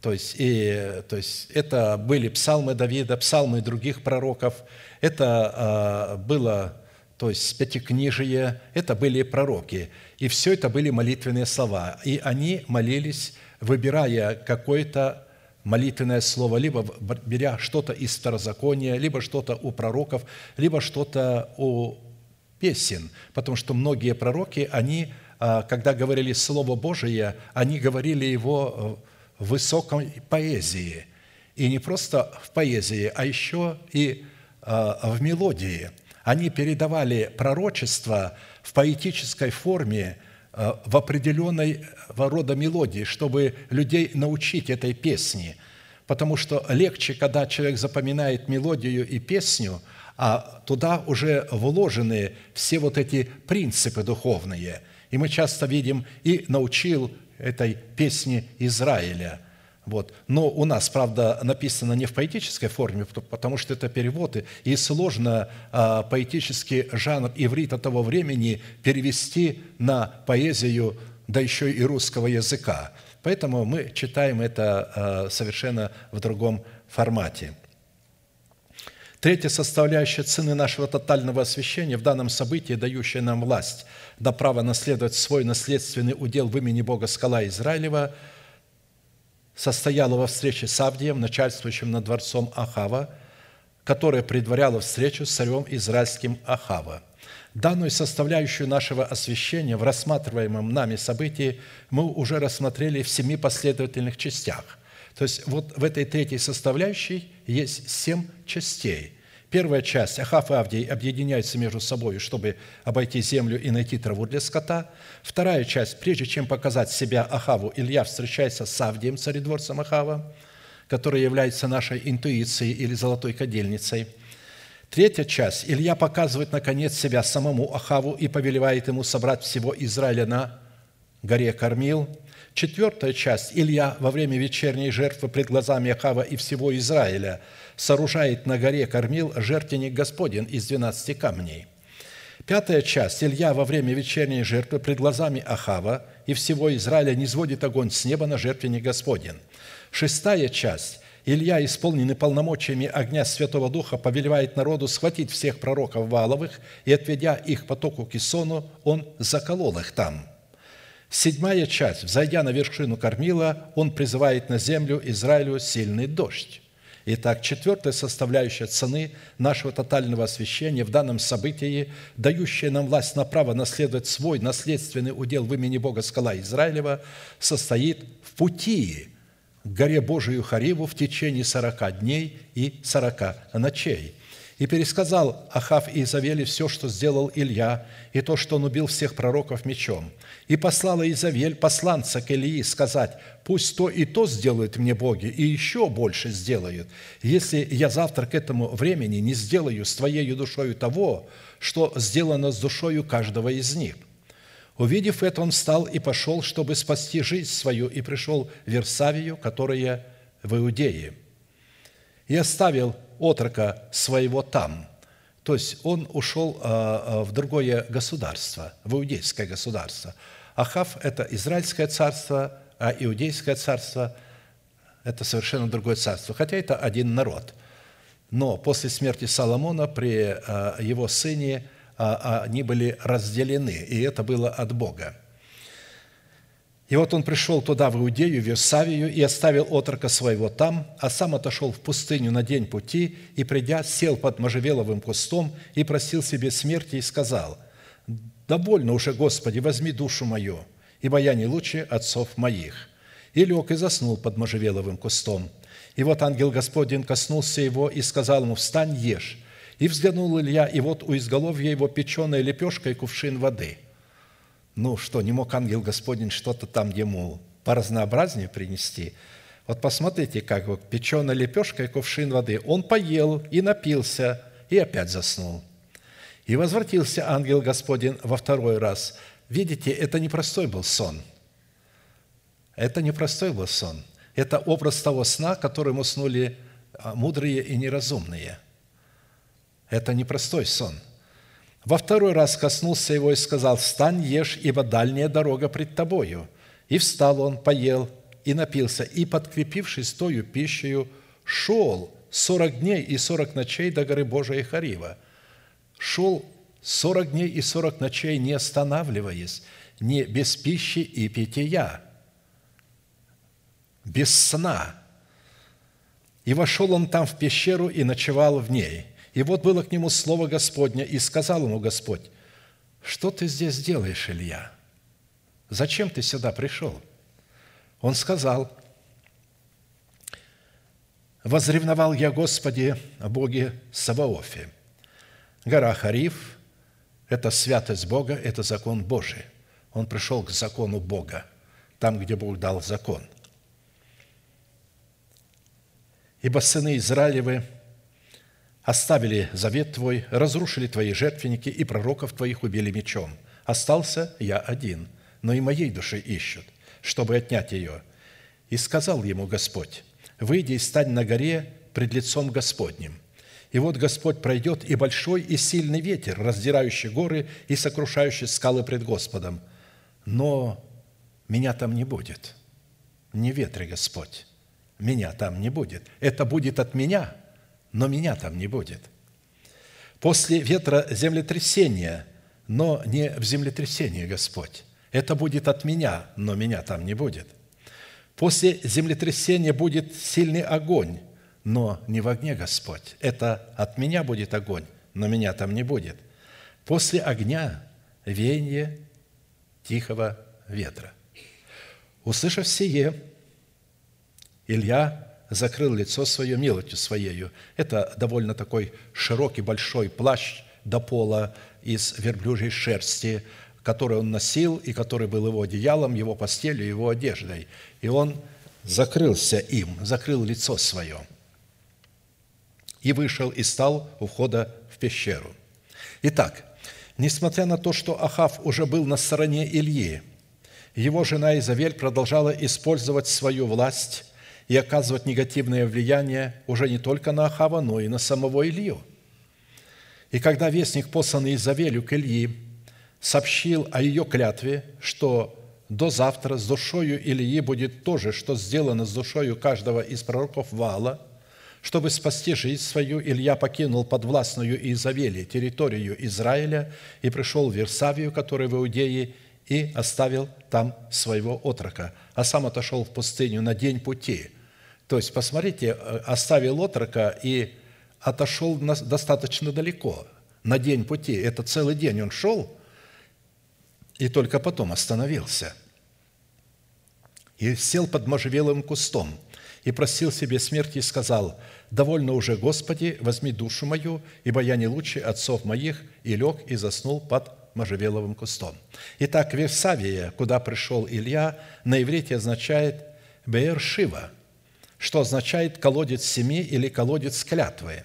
То есть, и, то есть это были псалмы Давида, псалмы других пророков, это э, было то есть пятикнижие, это были пророки. И все это были молитвенные слова. И они молились, выбирая какое-то молитвенное слово, либо беря что-то из Второзакония, либо что-то у пророков, либо что-то у песен. Потому что многие пророки, они, а, когда говорили Слово Божие, они говорили его в высокой поэзии. И не просто в поэзии, а еще и а, в мелодии – они передавали пророчество в поэтической форме, э, в определенной рода мелодии, чтобы людей научить этой песне. Потому что легче, когда человек запоминает мелодию и песню, а туда уже вложены все вот эти принципы духовные. И мы часто видим, и научил этой песне Израиля – вот. Но у нас, правда, написано не в поэтической форме, потому что это переводы, и сложно а, поэтический жанр иврита того времени перевести на поэзию, да еще и русского языка. Поэтому мы читаем это а, совершенно в другом формате. Третья составляющая цены нашего тотального освящения в данном событии, дающая нам власть да право наследовать свой наследственный удел в имени Бога Скала Израилева – состояла во встрече с Авдием, начальствующим над дворцом Ахава, которая предваряла встречу с царем израильским Ахава. Данную составляющую нашего освящения в рассматриваемом нами событии мы уже рассмотрели в семи последовательных частях. То есть вот в этой третьей составляющей есть семь частей – Первая часть – Ахав и Авдий объединяются между собой, чтобы обойти землю и найти траву для скота. Вторая часть – прежде чем показать себя Ахаву, Илья встречается с Авдием, царедворцем Ахава, который является нашей интуицией или золотой кадильницей. Третья часть – Илья показывает, наконец, себя самому Ахаву и повелевает ему собрать всего Израиля на горе Кормил. Четвертая часть – Илья во время вечерней жертвы пред глазами Ахава и всего Израиля – сооружает на горе кормил жертвенник Господень из двенадцати камней. Пятая часть. Илья во время вечерней жертвы пред глазами Ахава и всего Израиля не сводит огонь с неба на жертвенник Господень. Шестая часть. Илья, исполненный полномочиями огня Святого Духа, повелевает народу схватить всех пророков Валовых, и, отведя их потоку Кисону, он заколол их там. Седьмая часть. Взойдя на вершину Кормила, он призывает на землю Израилю сильный дождь. Итак, четвертая составляющая цены нашего тотального освящения в данном событии, дающая нам власть на право наследовать свой наследственный удел в имени Бога Скала Израилева, состоит в пути к горе Божию Хариву в течение сорока дней и сорока ночей – и пересказал Ахав и Изавели все, что сделал Илья, и то, что он убил всех пророков мечом. И послала Изавель посланца к Илии сказать, «Пусть то и то сделают мне боги, и еще больше сделают, если я завтра к этому времени не сделаю с твоей душою того, что сделано с душою каждого из них». Увидев это, он встал и пошел, чтобы спасти жизнь свою, и пришел в Версавию, которая в Иудее. И оставил отрока своего там. То есть он ушел а, а, в другое государство, в иудейское государство. Ахав – это Израильское царство, а Иудейское царство – это совершенно другое царство, хотя это один народ. Но после смерти Соломона при а, его сыне они были разделены, и это было от Бога. И вот он пришел туда, в Иудею, в Иосавию, и оставил отрока своего там, а сам отошел в пустыню на день пути, и, придя, сел под можжевеловым кустом и просил себе смерти, и сказал, «Довольно уже, Господи, возьми душу мою, ибо я не лучше отцов моих». И лег и заснул под можжевеловым кустом. И вот ангел Господень коснулся его и сказал ему, «Встань, ешь». И взглянул Илья, и вот у изголовья его печеная лепешка и кувшин воды – ну что, не мог ангел Господень что-то там ему по разнообразнее принести? Вот посмотрите, как вот печеная лепешка и кувшин воды. Он поел и напился, и опять заснул. И возвратился ангел Господень во второй раз. Видите, это непростой был сон. Это непростой был сон. Это образ того сна, которым уснули а, мудрые и неразумные. Это непростой сон – во второй раз коснулся его и сказал, «Встань, ешь, ибо дальняя дорога пред тобою». И встал он, поел и напился, и, подкрепившись тою пищею, шел сорок дней и сорок ночей до горы Божией Харива. Шел сорок дней и сорок ночей, не останавливаясь, не без пищи и питья, без сна. И вошел он там в пещеру и ночевал в ней. И вот было к нему слово Господне, и сказал ему Господь, «Что ты здесь делаешь, Илья? Зачем ты сюда пришел?» Он сказал, «Возревновал я, Господи, о Боге Саваофе. Гора Хариф – это святость Бога, это закон Божий. Он пришел к закону Бога, там, где Бог дал закон. Ибо сыны Израилевы оставили завет Твой, разрушили Твои жертвенники и пророков Твоих убили мечом. Остался я один, но и моей души ищут, чтобы отнять ее. И сказал ему Господь, «Выйди и стань на горе пред лицом Господним». И вот Господь пройдет, и большой и сильный ветер, раздирающий горы и сокрушающий скалы пред Господом. Но меня там не будет. Не ветре, Господь. Меня там не будет. Это будет от меня, но меня там не будет. После ветра землетрясения, но не в землетрясении, Господь. Это будет от меня, но меня там не будет. После землетрясения будет сильный огонь, но не в огне, Господь. Это от меня будет огонь, но меня там не будет. После огня веяние тихого ветра. Услышав сие, Илья закрыл лицо свое мелочью своею. Это довольно такой широкий, большой плащ до пола из верблюжьей шерсти, который он носил и который был его одеялом, его постелью, его одеждой. И он закрылся им, закрыл лицо свое и вышел и стал у входа в пещеру. Итак, несмотря на то, что Ахав уже был на стороне Ильи, его жена Изавель продолжала использовать свою власть и оказывать негативное влияние уже не только на Ахава, но и на самого Илью. И когда вестник, посланный Изавелью к Ильи, сообщил о ее клятве, что до завтра с душою Ильи будет то же, что сделано с душою каждого из пророков Вала, чтобы спасти жизнь свою, Илья покинул подвластную Изавели территорию Израиля и пришел в Версавию, которая в Иудее, и оставил там своего отрока, а сам отошел в пустыню на день пути. То есть, посмотрите, э, оставил отрока и отошел достаточно далеко, на день пути. Это целый день он шел – и только потом остановился. И сел под можжевелым кустом, и просил себе смерти, и сказал, «Довольно уже, Господи, возьми душу мою, ибо я не лучше отцов моих». И лег и заснул под можжевеловым кустом. Итак, Версавия, куда пришел Илья, на иврите означает Беер-Шива, что означает «колодец семи» или «колодец клятвы».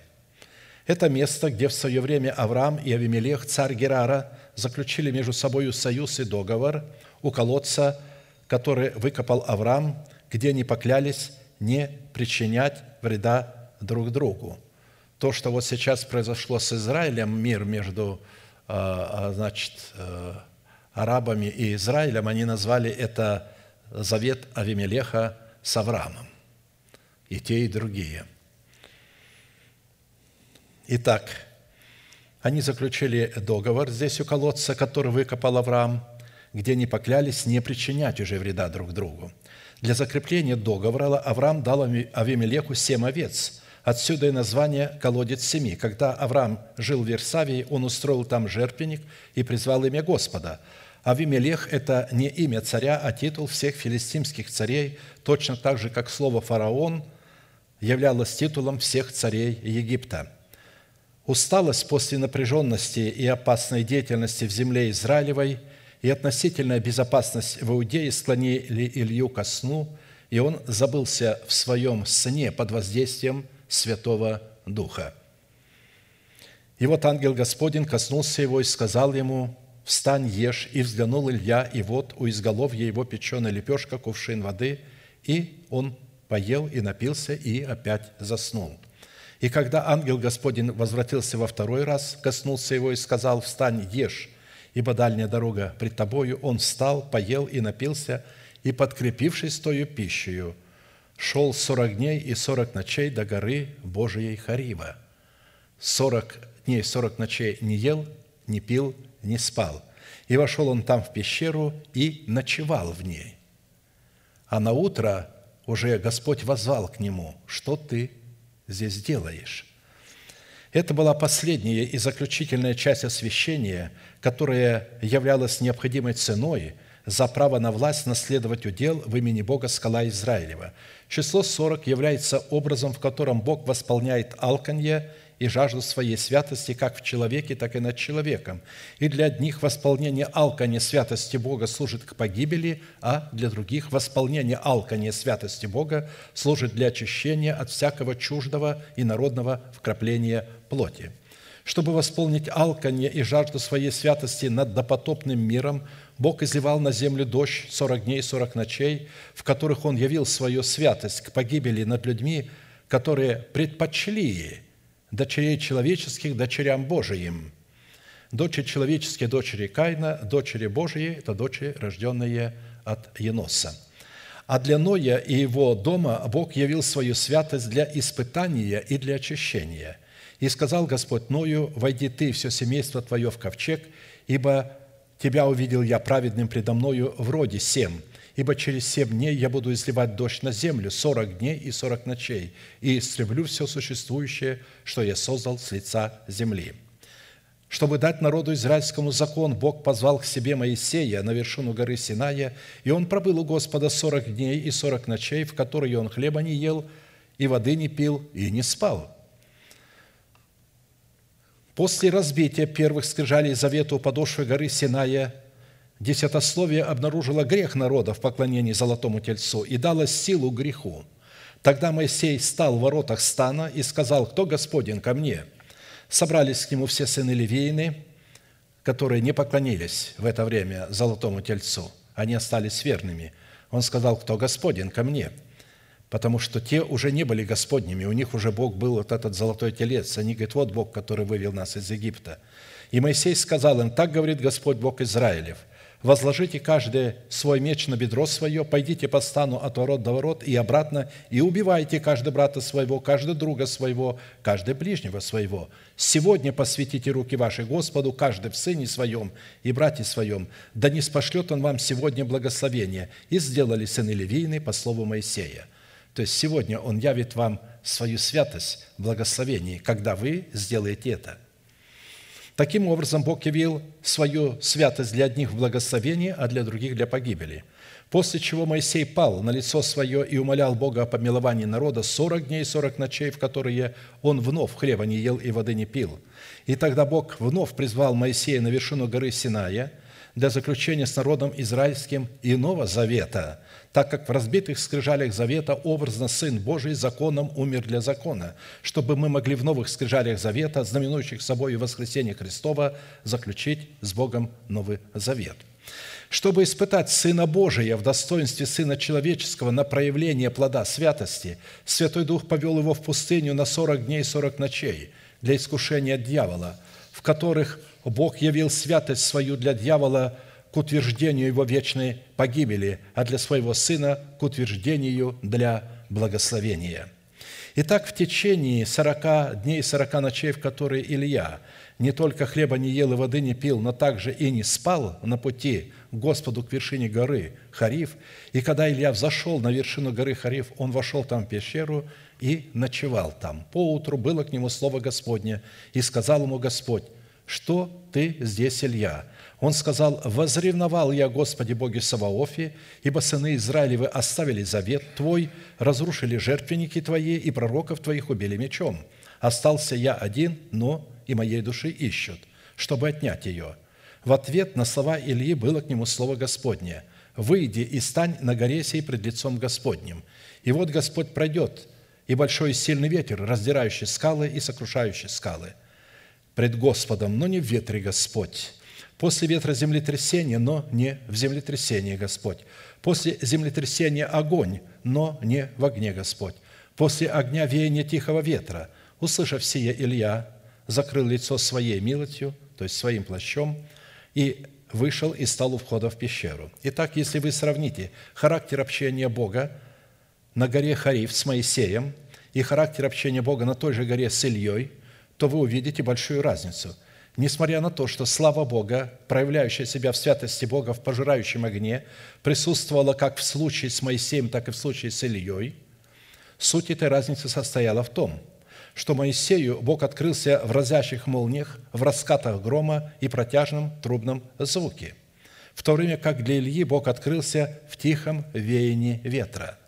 Это место, где в свое время Авраам и Авимелех, царь Герара, заключили между собой союз и договор у колодца, который выкопал Авраам, где они поклялись не причинять вреда друг другу. То, что вот сейчас произошло с Израилем, мир между а, а, значит, э, арабами и Израилем, они назвали это завет Авимелеха с Авраамом. И те, и другие. Итак, они заключили договор здесь у колодца, который выкопал Авраам, где они поклялись не причинять уже вреда друг другу. Для закрепления договора Авраам дал Авимелеху семь овец. Отсюда и название «колодец семи». Когда Авраам жил в Версавии, он устроил там жертвенник и призвал имя Господа. Авимелех – это не имя царя, а титул всех филистимских царей, точно так же, как слово «фараон» являлось титулом всех царей Египта – Усталость после напряженности и опасной деятельности в земле Израилевой и относительная безопасность в Иудее склонили Илью ко сну, и он забылся в своем сне под воздействием Святого Духа. И вот ангел Господень коснулся его и сказал ему, «Встань, ешь». И взглянул Илья, и вот у изголовья его печеная лепешка, кувшин воды, и он поел и напился, и опять заснул. И когда ангел Господень возвратился во второй раз, коснулся его и сказал, «Встань, ешь, ибо дальняя дорога пред тобою». Он встал, поел и напился, и, подкрепившись тою пищею, шел сорок дней и сорок ночей до горы Божией Харива. Сорок дней, сорок ночей не ел, не пил, не спал. И вошел он там в пещеру и ночевал в ней. А на утро уже Господь возвал к нему, что ты здесь делаешь? Это была последняя и заключительная часть освящения, которая являлась необходимой ценой за право на власть наследовать удел в имени Бога скала Израилева. Число 40 является образом, в котором Бог восполняет алканье и жажду своей святости как в человеке, так и над человеком. И для одних восполнение алкания святости Бога служит к погибели, а для других восполнение алкания святости Бога служит для очищения от всякого чуждого и народного вкрапления плоти. Чтобы восполнить алканье и жажду своей святости над допотопным миром, Бог изливал на землю дождь сорок дней и сорок ночей, в которых Он явил свою святость к погибели над людьми, которые предпочли дочерей человеческих дочерям Божиим. Дочери человеческие – дочери Каина, дочери Божьи – это дочери, рожденные от Еноса. А для Ноя и его дома Бог явил свою святость для испытания и для очищения. И сказал Господь Ною, «Войди ты и все семейство твое в ковчег, ибо тебя увидел я праведным предо мною в роде семь, ибо через семь дней я буду изливать дождь на землю сорок дней и сорок ночей, и истреблю все существующее, что я создал с лица земли». Чтобы дать народу израильскому закон, Бог позвал к себе Моисея на вершину горы Синая, и он пробыл у Господа сорок дней и сорок ночей, в которые он хлеба не ел, и воды не пил, и не спал. После разбития первых скрижалей завета у подошвы горы Синая десятословие обнаружило грех народа в поклонении золотому тельцу и дало силу греху. Тогда Моисей стал в воротах стана и сказал, «Кто Господин ко мне?» Собрались к нему все сыны Левейны, которые не поклонились в это время золотому тельцу. Они остались верными. Он сказал, «Кто Господин ко мне?» потому что те уже не были Господними, у них уже Бог был вот этот золотой телец. Они говорят, вот Бог, который вывел нас из Египта. И Моисей сказал им, так говорит Господь Бог Израилев – возложите каждый свой меч на бедро свое, пойдите по стану от ворот до ворот и обратно, и убивайте каждый брата своего, каждый друга своего, каждый ближнего своего. Сегодня посвятите руки ваши Господу, каждый в сыне своем и брате своем, да не спошлет он вам сегодня благословение. И сделали сыны Левийны по слову Моисея. То есть сегодня он явит вам свою святость, благословение, когда вы сделаете это – Таким образом, Бог явил свою святость для одних в благословении, а для других для погибели. После чего Моисей пал на лицо свое и умолял Бога о помиловании народа сорок дней и сорок ночей, в которые он вновь хлеба не ел и воды не пил. И тогда Бог вновь призвал Моисея на вершину горы Синая для заключения с народом израильским иного завета – так как в разбитых скрижалях завета образно Сын Божий законом умер для закона, чтобы мы могли в новых скрижалях завета, знаменующих собой воскресение Христова, заключить с Богом новый завет. Чтобы испытать Сына Божия в достоинстве Сына Человеческого на проявление плода святости, Святой Дух повел его в пустыню на сорок дней и сорок ночей для искушения дьявола, в которых Бог явил святость свою для дьявола – к утверждению его вечной погибели, а для своего Сына к утверждению для благословения. Итак, в течение сорока дней и сорока ночей, в которые Илья не только хлеба не ел и воды не пил, но также и не спал на пути к Господу к вершине горы Хариф, и когда Илья взошел на вершину горы Хариф, он вошел там в пещеру и ночевал там. Поутру было к нему слово Господне, и сказал ему Господь, что ты здесь, Илья? Он сказал, «Возревновал я, Господи Боге Саваофе, ибо сыны Израилевы оставили завет Твой, разрушили жертвенники Твои и пророков Твоих убили мечом. Остался я один, но и моей души ищут, чтобы отнять ее». В ответ на слова Ильи было к нему слово Господне «Выйди и стань на горе сей пред лицом Господним». И вот Господь пройдет, и большой и сильный ветер, раздирающий скалы и сокрушающий скалы пред Господом, но не в ветре Господь, После ветра землетрясение, но не в землетрясении Господь. После землетрясения огонь, но не в огне Господь. После огня веяние тихого ветра. Услышав сие, Илья закрыл лицо своей милостью, то есть своим плащом, и вышел и стал у входа в пещеру. Итак, если вы сравните характер общения Бога на горе Хариф с Моисеем и характер общения Бога на той же горе с Ильей, то вы увидите большую разницу. Несмотря на то, что слава Бога, проявляющая себя в святости Бога в пожирающем огне, присутствовала как в случае с Моисеем, так и в случае с Ильей, суть этой разницы состояла в том, что Моисею Бог открылся в разящих молниях, в раскатах грома и протяжном трубном звуке, в то время как для Ильи Бог открылся в тихом веянии ветра –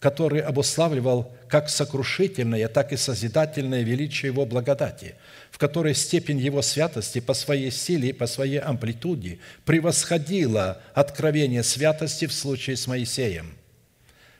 который обуславливал как сокрушительное, так и созидательное величие Его благодати, в которой степень Его святости по своей силе и по своей амплитуде превосходила откровение святости в случае с Моисеем.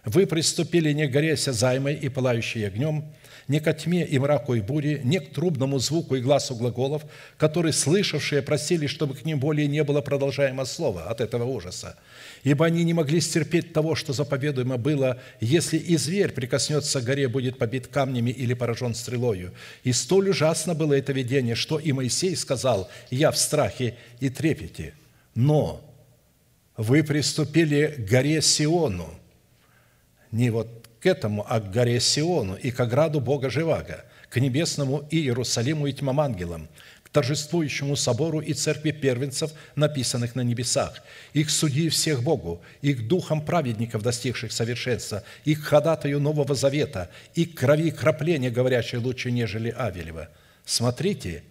Вы приступили не горяся займой и пылающей огнем, не ко тьме и мраку и буре, не к трубному звуку и глазу глаголов, которые слышавшие просили, чтобы к ним более не было продолжаемо слова от этого ужаса. Ибо они не могли стерпеть того, что заповедуемо было, если и зверь прикоснется к горе, будет побит камнями или поражен стрелою. И столь ужасно было это видение, что и Моисей сказал, «Я в страхе и трепете». Но вы приступили к горе Сиону, не вот к этому, а к горе Сиону и к ограду Бога Живаго, к небесному Иерусалиму и тьмам ангелам, к торжествующему собору и церкви первенцев, написанных на небесах, и к судьи всех Богу, и к духам праведников, достигших совершенства, и к ходатаю Нового Завета, и к крови крапления, говорящей лучше, нежели Авелева. Смотрите,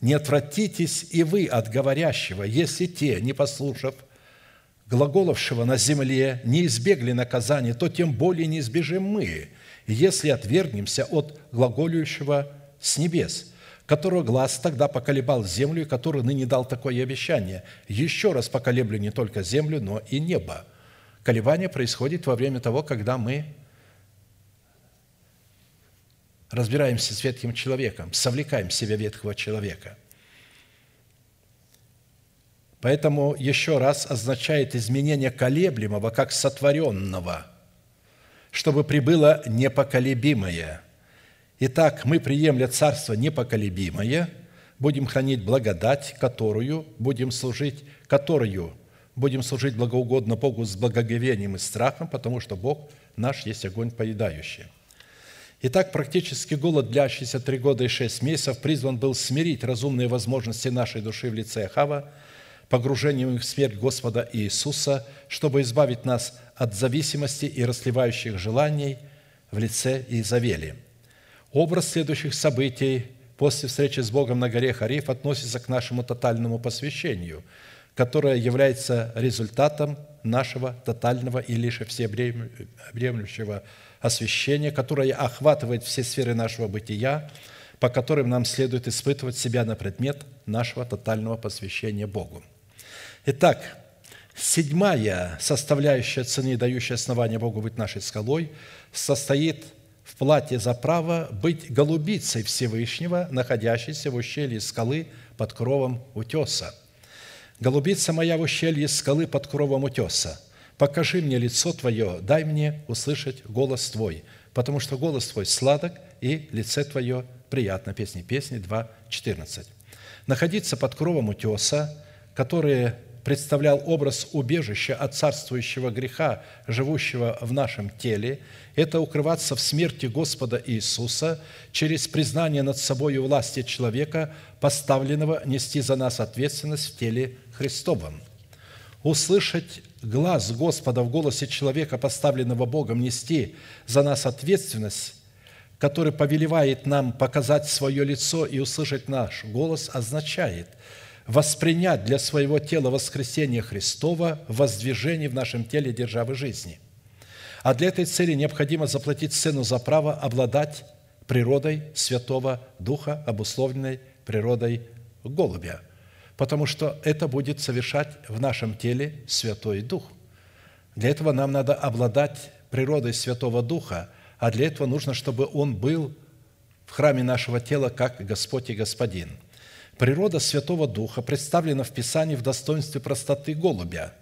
не отвратитесь и вы от говорящего, если те, не послушав, глаголовшего на земле не избегли наказания, то тем более не избежим мы, если отвергнемся от глаголющего с небес, которого глаз тогда поколебал землю, и который ныне дал такое обещание. Еще раз поколеблю не только землю, но и небо. Колебание происходит во время того, когда мы разбираемся с ветхим человеком, совлекаем в себя ветхого человека – Поэтому еще раз означает изменение колеблемого как сотворенного, чтобы прибыло непоколебимое. Итак, мы, приемля Царство непоколебимое, будем хранить благодать, которую будем служить, которую будем служить благоугодно Богу с благоговением и страхом, потому что Бог наш есть огонь поедающий. Итак, практически голод, длящийся три года и шесть месяцев, призван был смирить разумные возможности нашей души в лице Ахава – погружением в смерть Господа Иисуса, чтобы избавить нас от зависимости и расливающих желаний в лице Изавели. Образ следующих событий после встречи с Богом на горе Хариф относится к нашему тотальному посвящению, которое является результатом нашего тотального и лишь всеобъемлющего освящения, которое охватывает все сферы нашего бытия, по которым нам следует испытывать себя на предмет нашего тотального посвящения Богу. Итак, седьмая составляющая цены, дающая основание Богу быть нашей скалой, состоит в плате за право быть голубицей Всевышнего, находящейся в ущелье скалы под кровом утеса. «Голубица моя в ущелье скалы под кровом утеса, покажи мне лицо Твое, дай мне услышать голос Твой, потому что голос Твой сладок, и лице Твое приятно». Песни песни 2.14. Находиться под кровом утеса, которые представлял образ убежища от царствующего греха, живущего в нашем теле, это укрываться в смерти Господа Иисуса через признание над собой власти человека, поставленного нести за нас ответственность в теле Христовом. Услышать глаз Господа в голосе человека, поставленного Богом, нести за нас ответственность, который повелевает нам показать свое лицо и услышать наш голос, означает – воспринять для своего тела воскресение Христова, воздвижение в нашем теле державы жизни. А для этой цели необходимо заплатить цену за право обладать природой Святого Духа, обусловленной природой голубя, потому что это будет совершать в нашем теле Святой Дух. Для этого нам надо обладать природой Святого Духа, а для этого нужно, чтобы Он был в храме нашего тела как Господь и Господин – Природа Святого Духа представлена в Писании в достоинстве простоты голубя.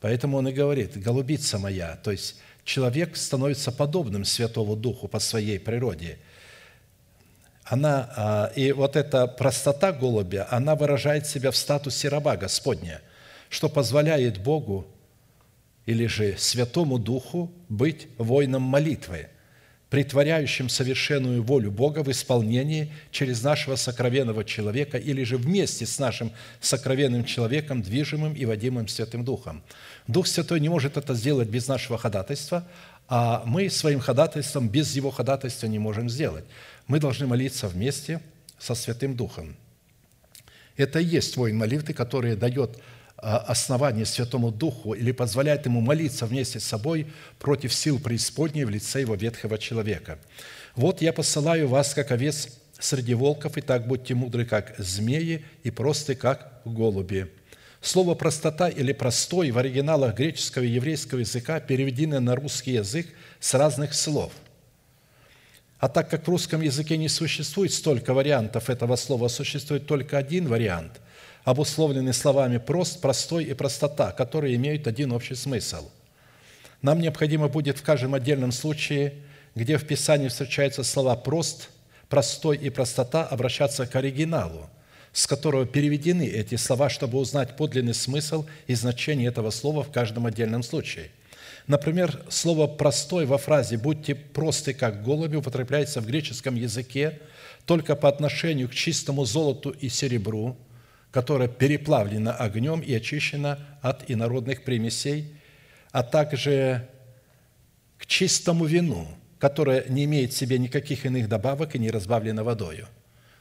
Поэтому он и говорит, голубица моя, то есть человек становится подобным Святому Духу по своей природе. она, а, и вот эта простота голубя, она выражает себя в статусе раба Господня, что позволяет Богу или же Святому Духу быть воином молитвы, притворяющим совершенную волю Бога в исполнении через нашего сокровенного человека или же вместе с нашим сокровенным человеком, движимым и водимым Святым Духом. Дух Святой не может это сделать без нашего ходатайства, а мы своим ходатайством без его ходатайства не можем сделать. Мы должны молиться вместе со Святым Духом. Это и есть воин молитвы, который дает основание Святому Духу или позволяет ему молиться вместе с собой против сил преисподней в лице его ветхого человека. «Вот я посылаю вас, как овец среди волков, и так будьте мудры, как змеи, и просты, как голуби». Слово «простота» или «простой» в оригиналах греческого и еврейского языка переведены на русский язык с разных слов. А так как в русском языке не существует столько вариантов этого слова, существует только один вариант, обусловленный словами «прост», «простой» и «простота», которые имеют один общий смысл. Нам необходимо будет в каждом отдельном случае, где в Писании встречаются слова «прост», «простой» и «простота», обращаться к оригиналу – с которого переведены эти слова, чтобы узнать подлинный смысл и значение этого слова в каждом отдельном случае. Например, слово «простой» во фразе «будьте просты, как голуби» употребляется в греческом языке только по отношению к чистому золоту и серебру, которое переплавлено огнем и очищено от инородных примесей, а также к чистому вину, которое не имеет в себе никаких иных добавок и не разбавлено водою.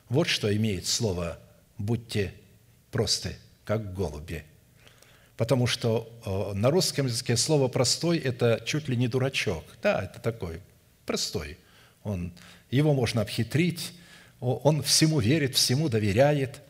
Вот что имеет слово будьте просты, как голуби. Потому что э, на русском языке слово «простой» – это чуть ли не дурачок. Да, это такой простой. Он, его можно обхитрить, он всему верит, всему доверяет.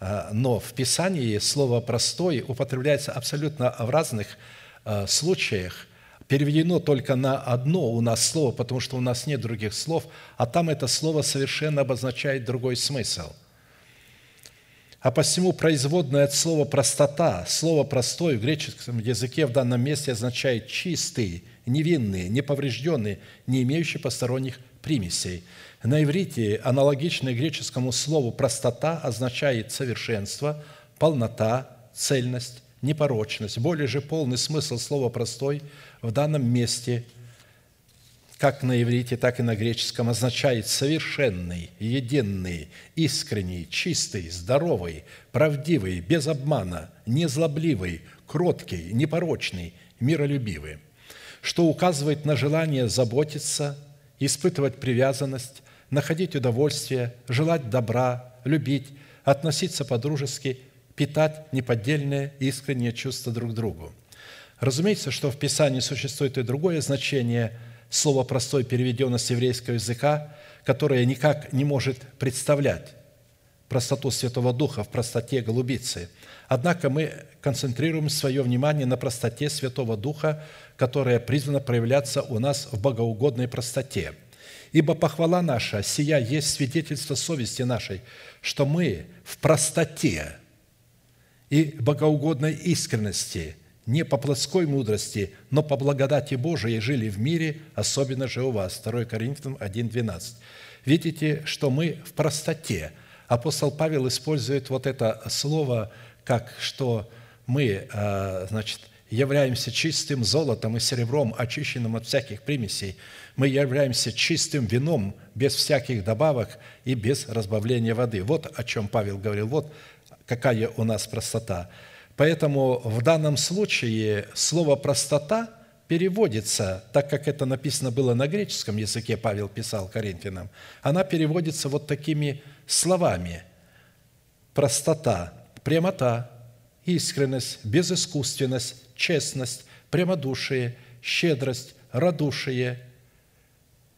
А, но в Писании слово «простой» употребляется абсолютно в разных э, случаях, переведено только на одно у нас слово, потому что у нас нет других слов, а там это слово совершенно обозначает другой смысл – а посему производное от слова «простота», слово «простой» в греческом языке в данном месте означает «чистый», «невинный», «неповрежденный», не имеющий посторонних примесей. На иврите аналогичное греческому слову «простота» означает совершенство, полнота, цельность, непорочность. Более же полный смысл слова «простой» в данном месте – как на иврите, так и на греческом, означает совершенный, единый, искренний, чистый, здоровый, правдивый, без обмана, незлобливый, кроткий, непорочный, миролюбивый, что указывает на желание заботиться, испытывать привязанность, находить удовольствие, желать добра, любить, относиться по-дружески, питать неподдельное искреннее чувство друг к другу. Разумеется, что в Писании существует и другое значение – слово «простой» переведено с еврейского языка, которое никак не может представлять простоту Святого Духа в простоте голубицы. Однако мы концентрируем свое внимание на простоте Святого Духа, которая призвана проявляться у нас в богоугодной простоте. Ибо похвала наша, сия есть свидетельство совести нашей, что мы в простоте и богоугодной искренности – не по плотской мудрости, но по благодати Божией жили в мире, особенно же у вас». 2 Коринфянам 1,12. Видите, что мы в простоте. Апостол Павел использует вот это слово, как что мы, а, значит, являемся чистым золотом и серебром, очищенным от всяких примесей. Мы являемся чистым вином, без всяких добавок и без разбавления воды. Вот о чем Павел говорил. Вот какая у нас простота. Поэтому в данном случае слово «простота» переводится, так как это написано было на греческом языке, Павел писал Коринфянам, она переводится вот такими словами. Простота, прямота, искренность, безыскусственность, честность, прямодушие, щедрость, радушие,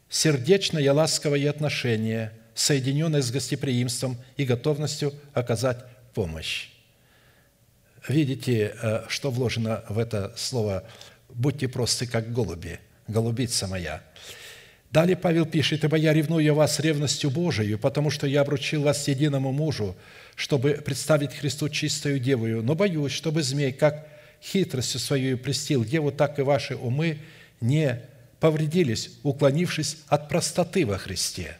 сердечное ласковое отношение, соединенное с гостеприимством и готовностью оказать помощь видите, э, что вложено в это слово «будьте просты, как голуби, голубица моя». Далее Павел пишет, «Ибо я ревную вас ревностью Божию, потому что я обручил вас единому мужу, чтобы представить Христу чистую девою, но боюсь, чтобы змей, как хитростью свою престил деву, так и ваши умы не повредились, уклонившись от простоты во Христе».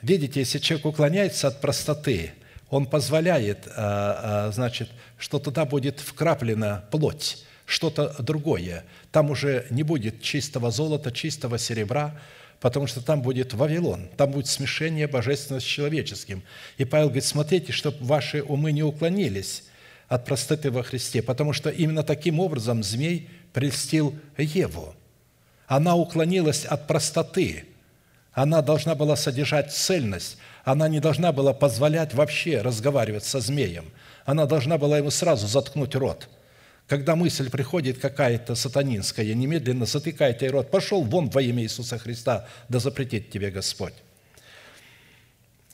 Видите, если человек уклоняется от простоты, он позволяет, а, а, значит, что туда будет вкраплена плоть, что-то другое. Там уже не будет чистого золота, чистого серебра, потому что там будет Вавилон, там будет смешение божественного с человеческим. И Павел говорит, смотрите, чтобы ваши умы не уклонились от простоты во Христе, потому что именно таким образом змей прельстил Еву. Она уклонилась от простоты. Она должна была содержать цельность. Она не должна была позволять вообще разговаривать со змеем. Она должна была ему сразу заткнуть рот. Когда мысль приходит какая-то сатанинская, немедленно затыкайте рот. Пошел вон во имя Иисуса Христа, да запретит тебе Господь.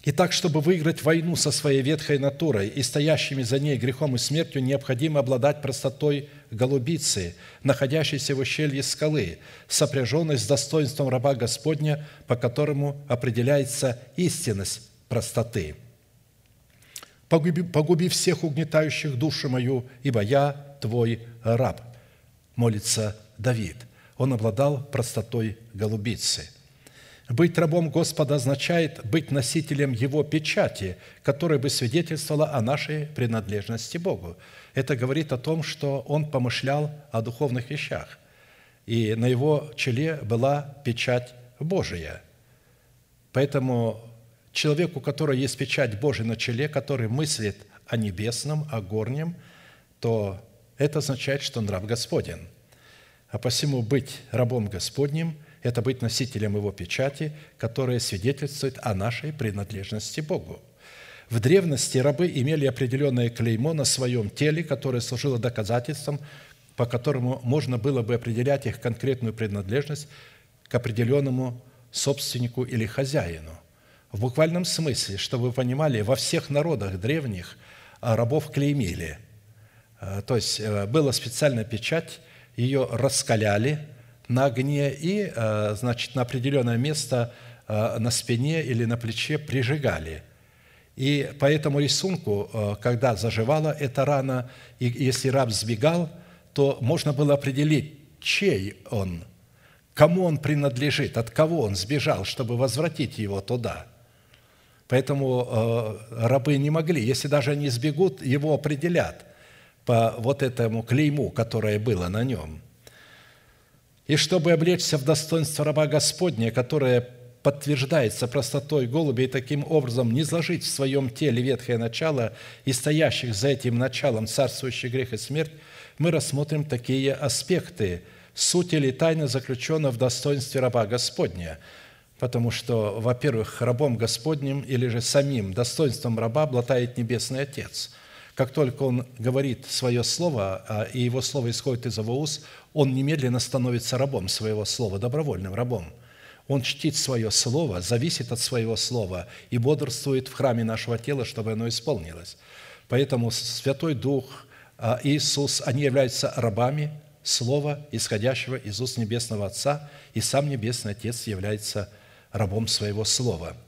И так, чтобы выиграть войну со своей ветхой натурой и стоящими за ней грехом и смертью, необходимо обладать простотой голубицы, находящейся в ущелье скалы, сопряженной с достоинством раба Господня, по которому определяется истинность простоты. «Погуби, погуби всех угнетающих душу мою, ибо я твой раб», молится Давид. Он обладал простотой голубицы – быть рабом Господа означает быть носителем Его печати, которая бы свидетельствовала о нашей принадлежности Богу. Это говорит о том, что он помышлял о духовных вещах, и на его челе была печать Божия. Поэтому человеку, у которого есть печать Божия на челе, который мыслит о небесном, о горнем, то это означает, что он раб Господен. А посему быть рабом Господним – это быть носителем Его печати, которая свидетельствует о нашей принадлежности Богу. В древности рабы имели определенное клеймо на своем теле, которое служило доказательством, по которому можно было бы определять их конкретную принадлежность к определенному собственнику или хозяину. В буквальном смысле, чтобы вы понимали, во всех народах древних рабов клеймили. Э, то есть э, была специальная печать, ее раскаляли – на огне и, э, значит, на определенное место на спине или на плече прижигали. И по этому рисунку, когда заживала эта рана, и если раб сбегал, то можно было определить, чей он, кому он принадлежит, от кого он сбежал, чтобы возвратить его туда. Поэтому рабы не могли, если даже они сбегут, его определят по вот этому клейму, которое было на нем – и чтобы облечься в достоинство раба Господня, которое подтверждается простотой голуби, и таким образом не сложить в своем теле ветхое начало и стоящих за этим началом царствующий грех и смерть, мы рассмотрим такие аспекты. Суть или тайна заключена в достоинстве раба Господня, потому что, во-первых, рабом Господним или же самим достоинством раба обладает Небесный Отец – как только он говорит свое слово, а, и его слово исходит из его уст, он немедленно становится рабом своего слова, добровольным рабом. Он чтит свое слово, зависит от своего слова и бодрствует в храме нашего тела, чтобы оно исполнилось. Поэтому Святой Дух, а, Иисус, они являются рабами Слова, исходящего из уст Небесного Отца, и сам Небесный Отец является рабом своего Слова –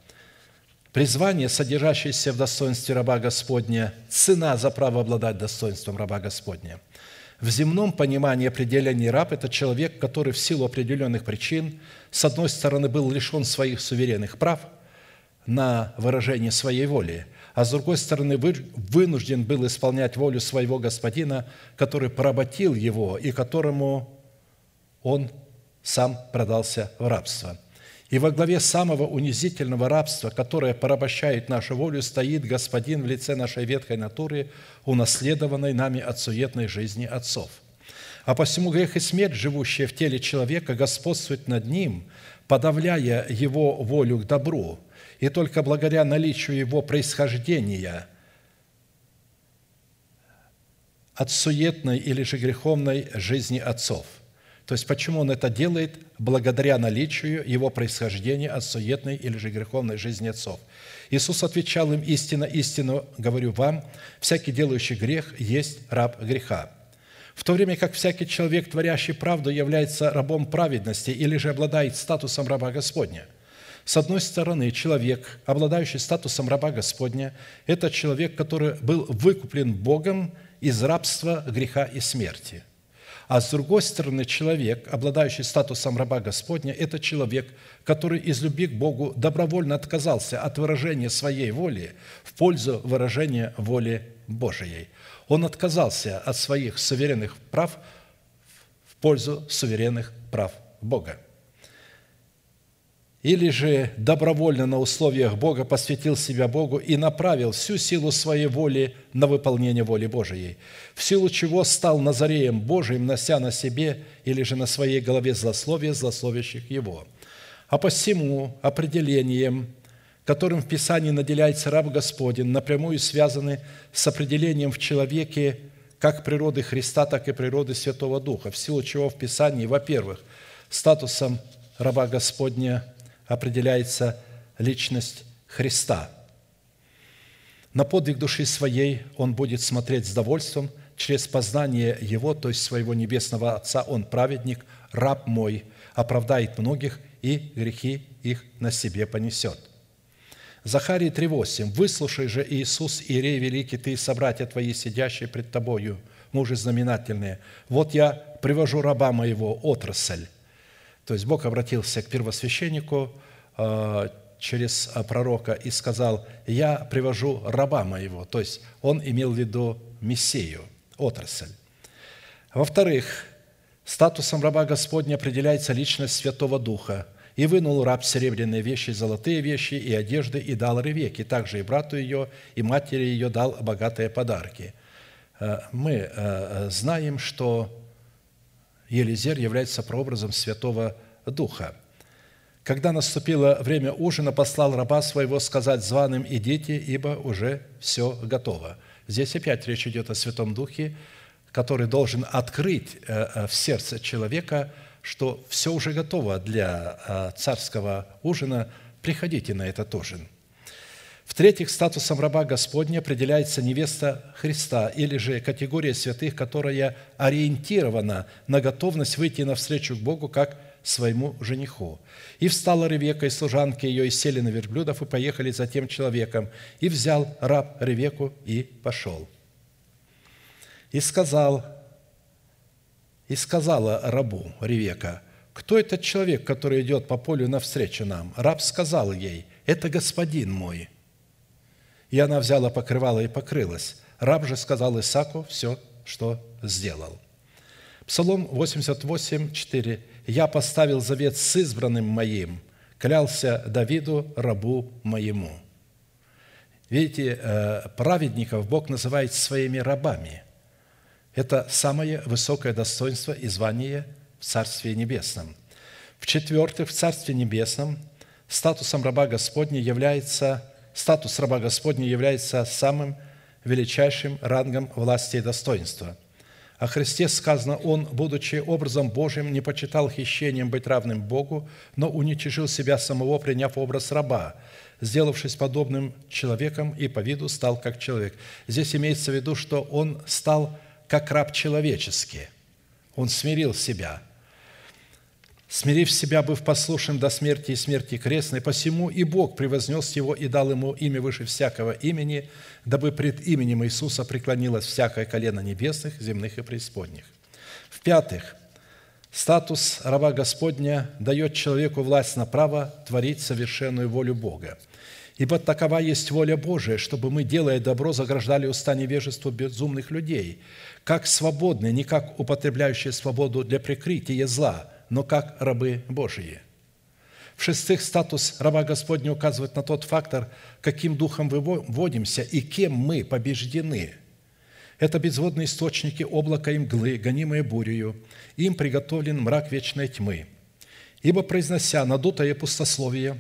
Призвание, содержащееся в достоинстве раба Господня, цена за право обладать достоинством раба Господня. В земном понимании определения раб – это человек, который в силу определенных причин, с одной стороны, был лишен своих суверенных прав на выражение своей воли, а с другой стороны, вынужден был исполнять волю своего господина, который поработил его и которому он сам продался в рабство – и во главе самого унизительного рабства, которое порабощает нашу волю, стоит Господин в лице нашей ветхой натуры, унаследованной нами от суетной жизни отцов. А посему грех и смерть, живущие в теле человека, господствует над ним, подавляя его волю к добру, и только благодаря наличию его происхождения от суетной или же греховной жизни отцов – то есть, почему он это делает? Благодаря наличию его происхождения от суетной или же греховной жизни отцов. Иисус отвечал им, истинно, истинно говорю вам, всякий делающий грех есть раб греха. В то время как всякий человек, творящий правду, является рабом праведности или же обладает статусом раба Господня. С одной стороны, человек, обладающий статусом раба Господня, это человек, который был выкуплен Богом из рабства, греха и смерти – А с другой стороны, человек, обладающий статусом раба Господня, это человек, который из любви к Богу добровольно отказался от выражения своей воли в пользу выражения воли Божией. Он отказался от своих суверенных прав в пользу суверенных прав Бога или же добровольно на условиях Бога посвятил себя Богу и направил всю силу своей воли на выполнение воли Божией, в силу чего стал Назареем Божиим, нося на себе или же на своей голове злословие злословящих его. А посему определением, которым в Писании наделяется раб Господень, напрямую связаны с определением в человеке как природы Христа, так и природы Святого Духа, в силу чего в Писании, во-первых, статусом раба Господня – определяется личность Христа. На подвиг души своей он будет смотреть с довольством через познание Его, то есть своего Небесного Отца, Он праведник, раб мой, оправдает многих и грехи их на себе понесет. Захарии 3.8. «Выслушай же, Иисус, Иерей Великий, ты и собратья твои, сидящие пред тобою, мужи знаменательные, вот я привожу раба моего, отрасль, то есть Бог обратился к первосвященнику э, через э, пророка и сказал, «Я привожу раба моего». То есть он имел в виду Мессию, отрасль. Во-вторых, статусом раба Господня определяется личность Святого Духа. «И вынул раб серебряные вещи, золотые вещи и одежды, и дал Ревеке, также и брату ее, и матери ее дал богатые подарки». Э, мы знаем, что Елизер является прообразом Святого Духа. Когда наступило время ужина, послал раба своего сказать званым «Идите, ибо уже все готово». Здесь опять речь идет о Святом Духе, который должен открыть э, э, в сердце человека, что все уже готово для э, царского ужина, приходите на этот ужин – в-третьих, статусом раба Господня определяется невеста Христа или же категория святых, которая ориентирована на готовность выйти навстречу к Богу как своему жениху. «И встала Ревека и служанки ее, и сели на верблюдов, и поехали за тем человеком. И взял раб Ревеку и пошел. И сказал, и сказала рабу Ревека, «Кто этот человек, который идет по полю навстречу нам?» Раб сказал ей, «Это господин мой». И она взяла покрывало и покрылась. Раб же сказал Исаку все, что сделал. Псалом 88, 4. «Я поставил завет с избранным моим, клялся Давиду, рабу моему». Видите, э, праведников Бог называет своими рабами. Это самое высокое достоинство и звание в Царстве Небесном. В-четвертых, в Царстве Небесном статусом раба Господня является статус раба Господня является самым величайшим рангом власти и достоинства. О Христе сказано, Он, будучи образом Божьим, не почитал хищением быть равным Богу, но уничижил себя самого, приняв образ раба, сделавшись подобным человеком и по виду стал как человек. Здесь имеется в виду, что Он стал как раб человеческий. Он смирил себя – смирив себя, быв послушен до смерти и смерти крестной, посему и Бог превознес его и дал ему имя выше всякого имени, дабы пред именем Иисуса преклонилось всякое колено небесных, земных и преисподних. В-пятых, статус раба Господня дает человеку власть на право творить совершенную волю Бога. Ибо такова есть воля Божия, чтобы мы, делая добро, заграждали уста невежеству безумных людей, как свободные, не как употребляющие свободу для прикрытия зла – но как рабы Божьи. В-шестых, статус раба Господня указывает на тот фактор, каким духом выводимся и кем мы побеждены. Это безводные источники облака и мглы, гонимые бурею. Им приготовлен мрак вечной тьмы. Ибо, произнося надутое пустословие,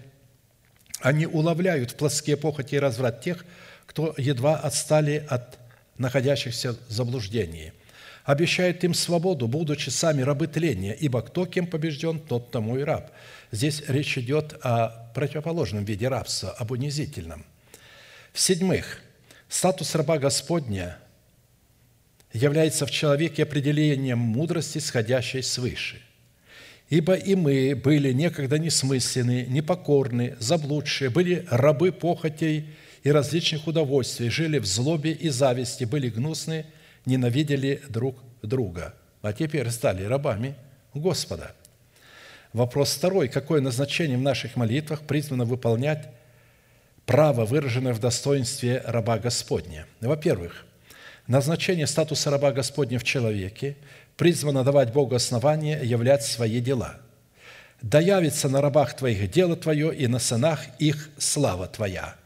они уловляют в плотские похоти и разврат тех, кто едва отстали от находящихся в заблуждении – обещает им свободу, будучи сами рабы тления, ибо кто кем побежден, тот тому и раб». Здесь речь идет о противоположном виде рабства, об унизительном. В-седьмых, статус раба Господня является в человеке определением мудрости, сходящей свыше. «Ибо и мы были некогда несмысленны, непокорны, заблудшие, были рабы похотей и различных удовольствий, жили в злобе и зависти, были гнусны, ненавидели друг друга. а теперь стали рабами Господа. Вопрос второй. Какое назначение в наших молитвах призвано выполнять право, выраженное в достоинстве раба Господня? Во-первых, назначение статуса раба Господня в человеке призвано давать Богу основание являть свои дела. «Да явится на рабах Твоих дело Твое, и на сынах их слава Твоя».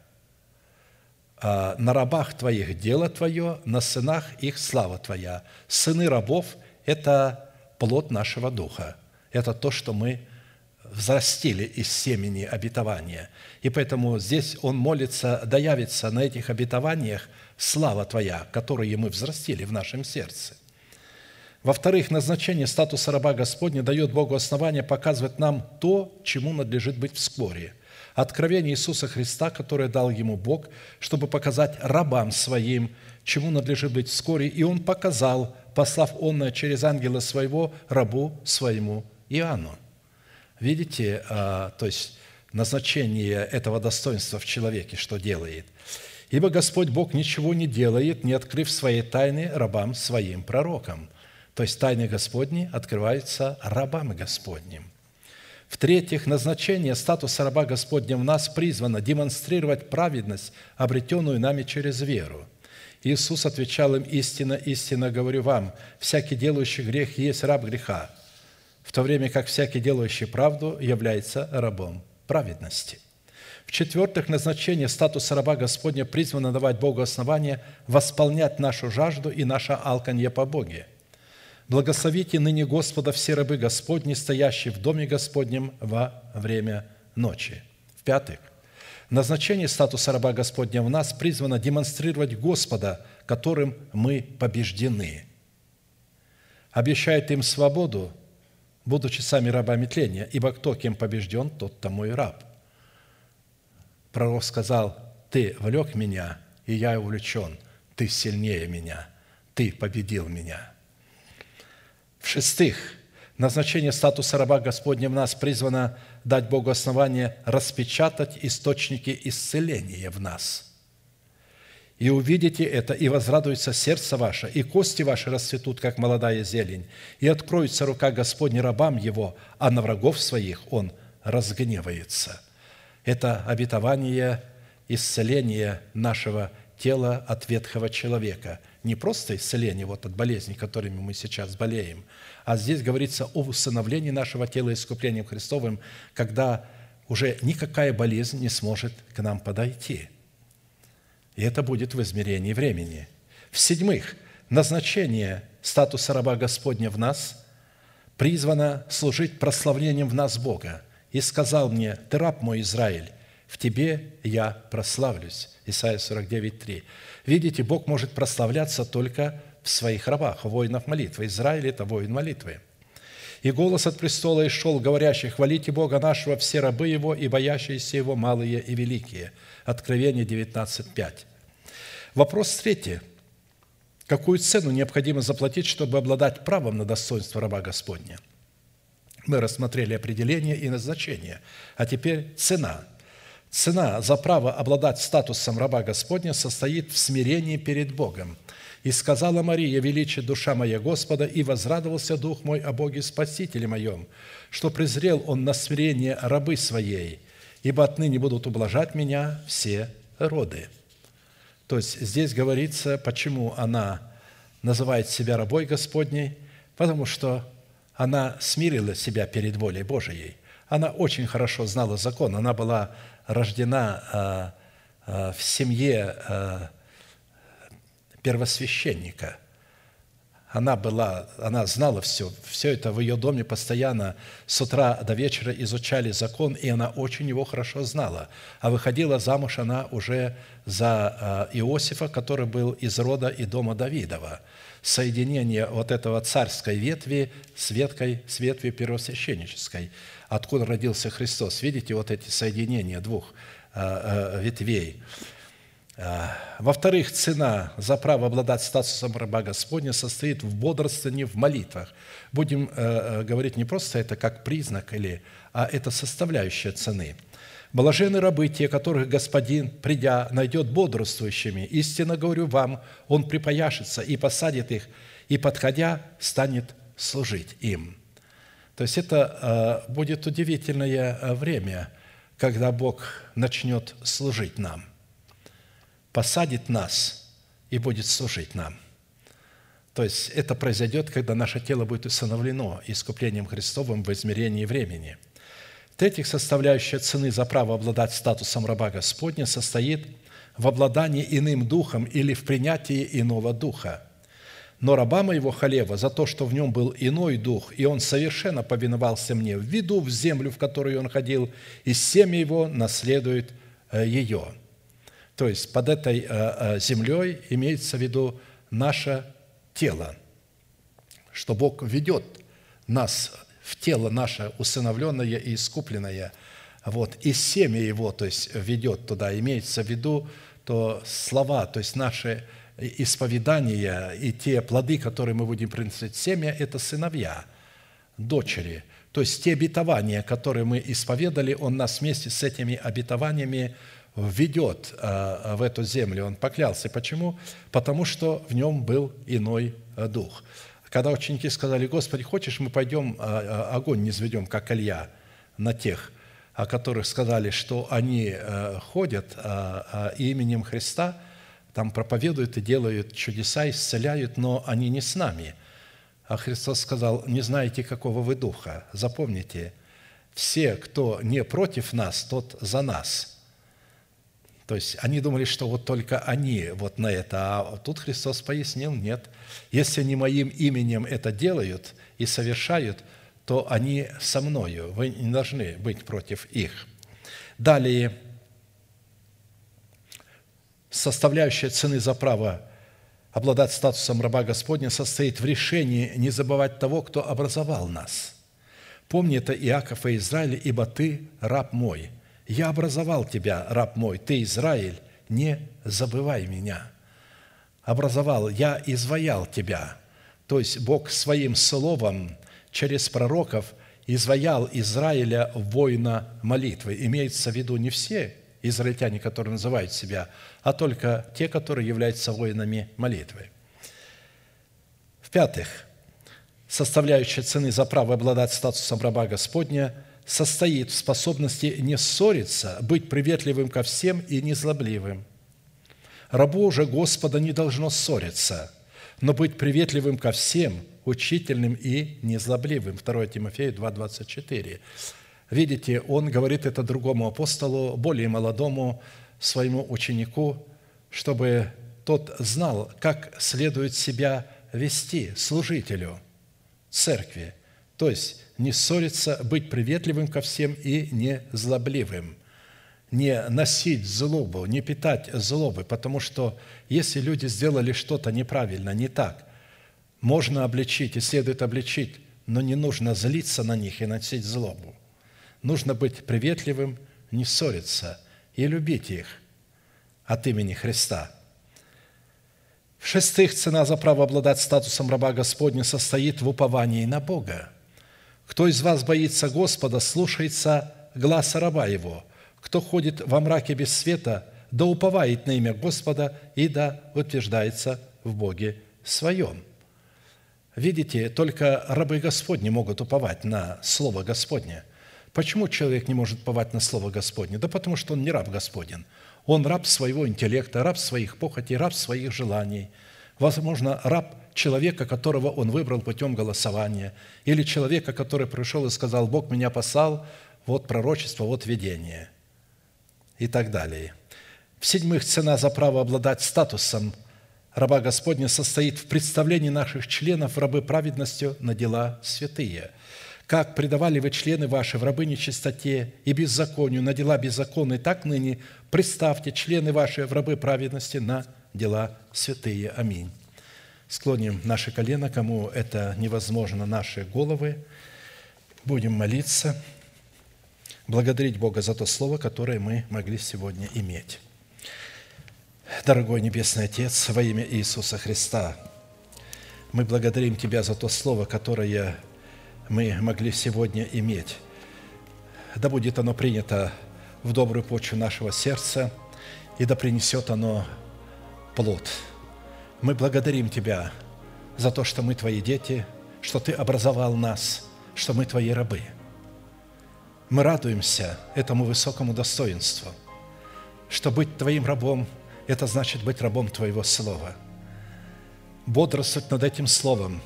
А на рабах Твоих дело Твое, на сынах их слава Твоя. Сыны рабов – это плод нашего духа. Это то, что мы взрастили из семени обетования. И поэтому здесь он молится, да явится на этих обетованиях слава Твоя, которую мы взрастили в нашем сердце. Во-вторых, назначение статуса раба Господня дает Богу основание показывать нам то, чему надлежит быть в споре. Откровение Иисуса Христа, которое дал ему Бог, чтобы показать рабам своим, чему надлежит быть вскоре, и он показал, послав он через ангела своего рабу своему Иоанну. Видите, а, то есть назначение этого достоинства в человеке, что делает. «Ибо Господь Бог ничего не делает, не открыв свои тайны рабам своим пророкам». То есть тайны Господни открываются рабам Господним. В-третьих, назначение статуса раба Господня в нас призвано демонстрировать праведность, обретенную нами через веру. Иисус отвечал им, «Истинно, истинно говорю вам, всякий делающий грех есть раб греха, в то время как всякий делающий правду является рабом праведности». В-четвертых, назначение статуса раба Господня призвано давать Богу основание восполнять нашу жажду и наше алканье по Боге. Благословите ныне Господа все рабы Господни, стоящие в доме Господнем во время ночи. В-пятых, назначение статуса раба Господня в нас призвано демонстрировать Господа, которым мы побеждены. Обещает им свободу, будучи сами рабами тления, ибо кто кем побежден, тот тому и раб – Пророк сказал, ты влек меня, и я увлечен, ты сильнее меня, ты победил меня. В-шестых, назначение статуса раба Господня в нас призвано дать Богу основание распечатать источники исцеления в нас. И увидите это, и возрадуется сердце ваше, и кости ваши расцветут, как молодая зелень, и откроется рука Господня рабам его, а на врагов своих он разгневается – это обетование исцеления нашего тела от ветхого человека. Не просто исцеление вот от болезней, которыми мы сейчас болеем, а здесь говорится о усыновлении нашего тела искуплением Христовым, когда уже никакая болезнь не сможет к нам подойти. И это будет в измерении времени. В-седьмых, назначение статуса раба Господня в нас призвано служить прославлением в нас Бога – и сказал мне, «Ты раб мой, Израиль, в тебе я прославлюсь». Исайя 49, 3. Видите, Бог может прославляться только в своих рабах, воинов молитвы. Израиль – это воин молитвы. «И голос от престола исшел, говорящий, хвалите Бога нашего, все рабы Его и боящиеся Его, малые и великие». Откровение 19, 5. Вопрос третий. Какую цену необходимо заплатить, чтобы обладать правом на достоинство раба Господня – мы рассмотрели определение и назначение. А теперь цена. Цена за право обладать статусом раба Господня состоит в смирении перед Богом. «И сказала Мария, величие душа моя Господа, и возрадовался дух мой о Боге Спасителе моем, что презрел Он на смирение рабы своей, ибо отныне будут ублажать меня все роды». То есть здесь говорится, почему она называет себя рабой Господней, потому что она смирила себя перед волей Божией. Она очень хорошо знала закон. Она была рождена а, а, в семье а, первосвященника. Она, была, она знала все. Все это в ее доме постоянно с утра до вечера изучали закон, и она очень его хорошо знала. А выходила замуж она уже за Иосифа, который был из рода и дома Давидова – соединение вот этого царской ветви с веткой, с ветвью первосвященнической, откуда родился Христос. Видите вот эти соединения двух э, э, ветвей. Э, во-вторых, цена за право обладать статусом раба Господня состоит в бодрствовании, в молитвах. Будем говорить не просто это как признак, или, а это составляющая цены – Блажены рабы те, которых Господин, придя, найдет бодрствующими. Истинно говорю вам, Он припояшется и посадит их, и, подходя, станет служить им. То есть это э, будет удивительное э, время, когда Бог начнет служить нам, посадит нас и будет служить нам. То есть это произойдет, когда наше тело будет усыновлено искуплением Христовым в измерении времени. В-третьих, составляющая цены за право обладать статусом раба Господня состоит в обладании иным духом или в принятии иного духа. Но раба моего Халева за то, что в нем был иной дух, и он совершенно повиновался мне, введу в землю, в которую он ходил, и семя его наследует э, ее». То есть под этой э, э, землей имеется в виду наше тело, что Бог ведет нас в тело наше усыновленное и искупленное, вот, и семя его, то есть ведет туда, имеется в виду то слова, то есть наши исповедания и те плоды, которые мы будем приносить семя, это сыновья, дочери. То есть те обетования, которые мы исповедали, Он нас вместе с этими обетованиями введет а, в эту землю. Он поклялся. Почему? Потому что в нем был иной а, дух. Когда ученики сказали, Господи, хочешь, мы пойдем, а, огонь не изведем, как Илья, на тех, о которых сказали, что они ходят именем Христа, там проповедуют и делают чудеса, исцеляют, но они не с нами. А Христос сказал, не знаете, какого вы духа. Запомните, все, кто не против нас, тот за нас – то есть они думали, что вот только они вот на это, а тут Христос пояснил, нет. Если они моим именем это делают и совершают, то они со мною. Вы не должны быть против их. Далее, составляющая цены за право обладать статусом раба Господня состоит в решении не забывать того, кто образовал нас. Помни это, Иаков и Израиль, ибо ты раб мой – я образовал тебя, раб мой, ты Израиль, не забывай меня. Образовал, я изваял тебя. То есть Бог своим словом через пророков изваял Израиля воина молитвы. Имеется в виду не все израильтяне, которые называют себя, а только те, которые являются воинами молитвы. В-пятых, составляющая цены за право обладать статусом раба Господня – состоит в способности не ссориться, быть приветливым ко всем и незлобливым. Рабу же Господа не должно ссориться, но быть приветливым ко всем, учительным и незлобливым. 2 Тимофея 2,24. Видите, он говорит это другому апостолу, более молодому своему ученику, чтобы тот знал, как следует себя вести служителю церкви. То есть не ссориться, быть приветливым ко всем и не злобливым, не носить злобу, не питать злобы, потому что если люди сделали что-то неправильно, не так, можно обличить и следует обличить, но не нужно злиться на них и носить злобу. Нужно быть приветливым, не ссориться и любить их от имени Христа. В-шестых, цена за право обладать статусом раба Господня состоит в уповании на Бога – кто из вас боится Господа, слушается гласа раба Его. Кто ходит во мраке без света, да уповает на имя Господа и да утверждается в Боге своем». Видите, только рабы Господни могут уповать на Слово Господне. Почему человек не может уповать на Слово Господне? Да потому что он не раб Господен. Он раб своего интеллекта, раб своих похотей, раб своих желаний. Возможно, раб человека, которого он выбрал путем голосования, или человека, который пришел и сказал, Бог меня послал, вот пророчество, вот видение, и так далее. В-седьмых, цена за право обладать статусом раба Господня состоит в представлении наших членов рабы праведностью на дела святые. Как предавали вы члены ваши в рабы нечистоте и беззаконию на дела беззаконные, так ныне представьте члены ваши в рабы праведности на дела святые. Аминь. Склоним наши колено, кому это невозможно, наши головы. Будем молиться, благодарить Бога за то слово, которое мы могли сегодня иметь. Дорогой Небесный Отец, во имя Иисуса Христа, мы благодарим Тебя за то слово, которое мы могли сегодня иметь. Да будет оно принято в добрую почву нашего сердца, и да принесет оно плод – мы благодарим Тебя за то, что мы Твои дети, что Ты образовал нас, что мы Твои рабы. Мы радуемся этому высокому достоинству, что быть Твоим рабом – это значит быть рабом Твоего Слова. Бодрствовать над этим Словом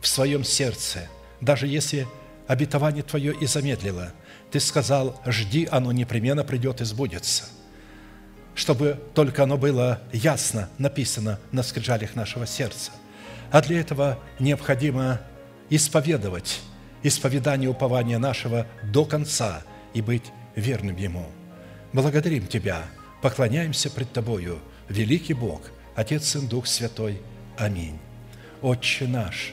в своем сердце, даже если обетование Твое и замедлило. Ты сказал, жди, оно непременно придет и сбудется – чтобы только оно было ясно написано на скрижалях нашего сердца. А для этого необходимо исповедовать исповедание упования нашего до конца и быть верным Ему. Благодарим Тебя, поклоняемся пред Тобою, великий Бог, Отец, Сын, Дух Святой. Аминь. Отче наш,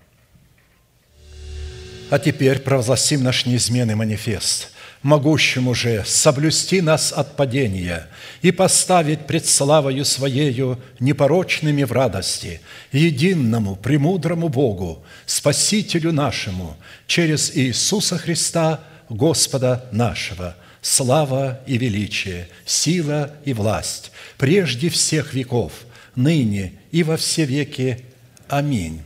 А теперь провозгласим наш неизменный манифест – могущему же соблюсти нас от падения и поставить пред славою Своею непорочными в радости, единому, премудрому Богу, Спасителю нашему, через Иисуса Христа, Господа нашего, слава и величие, сила и власть, прежде всех веков, ныне и во все веки. Аминь.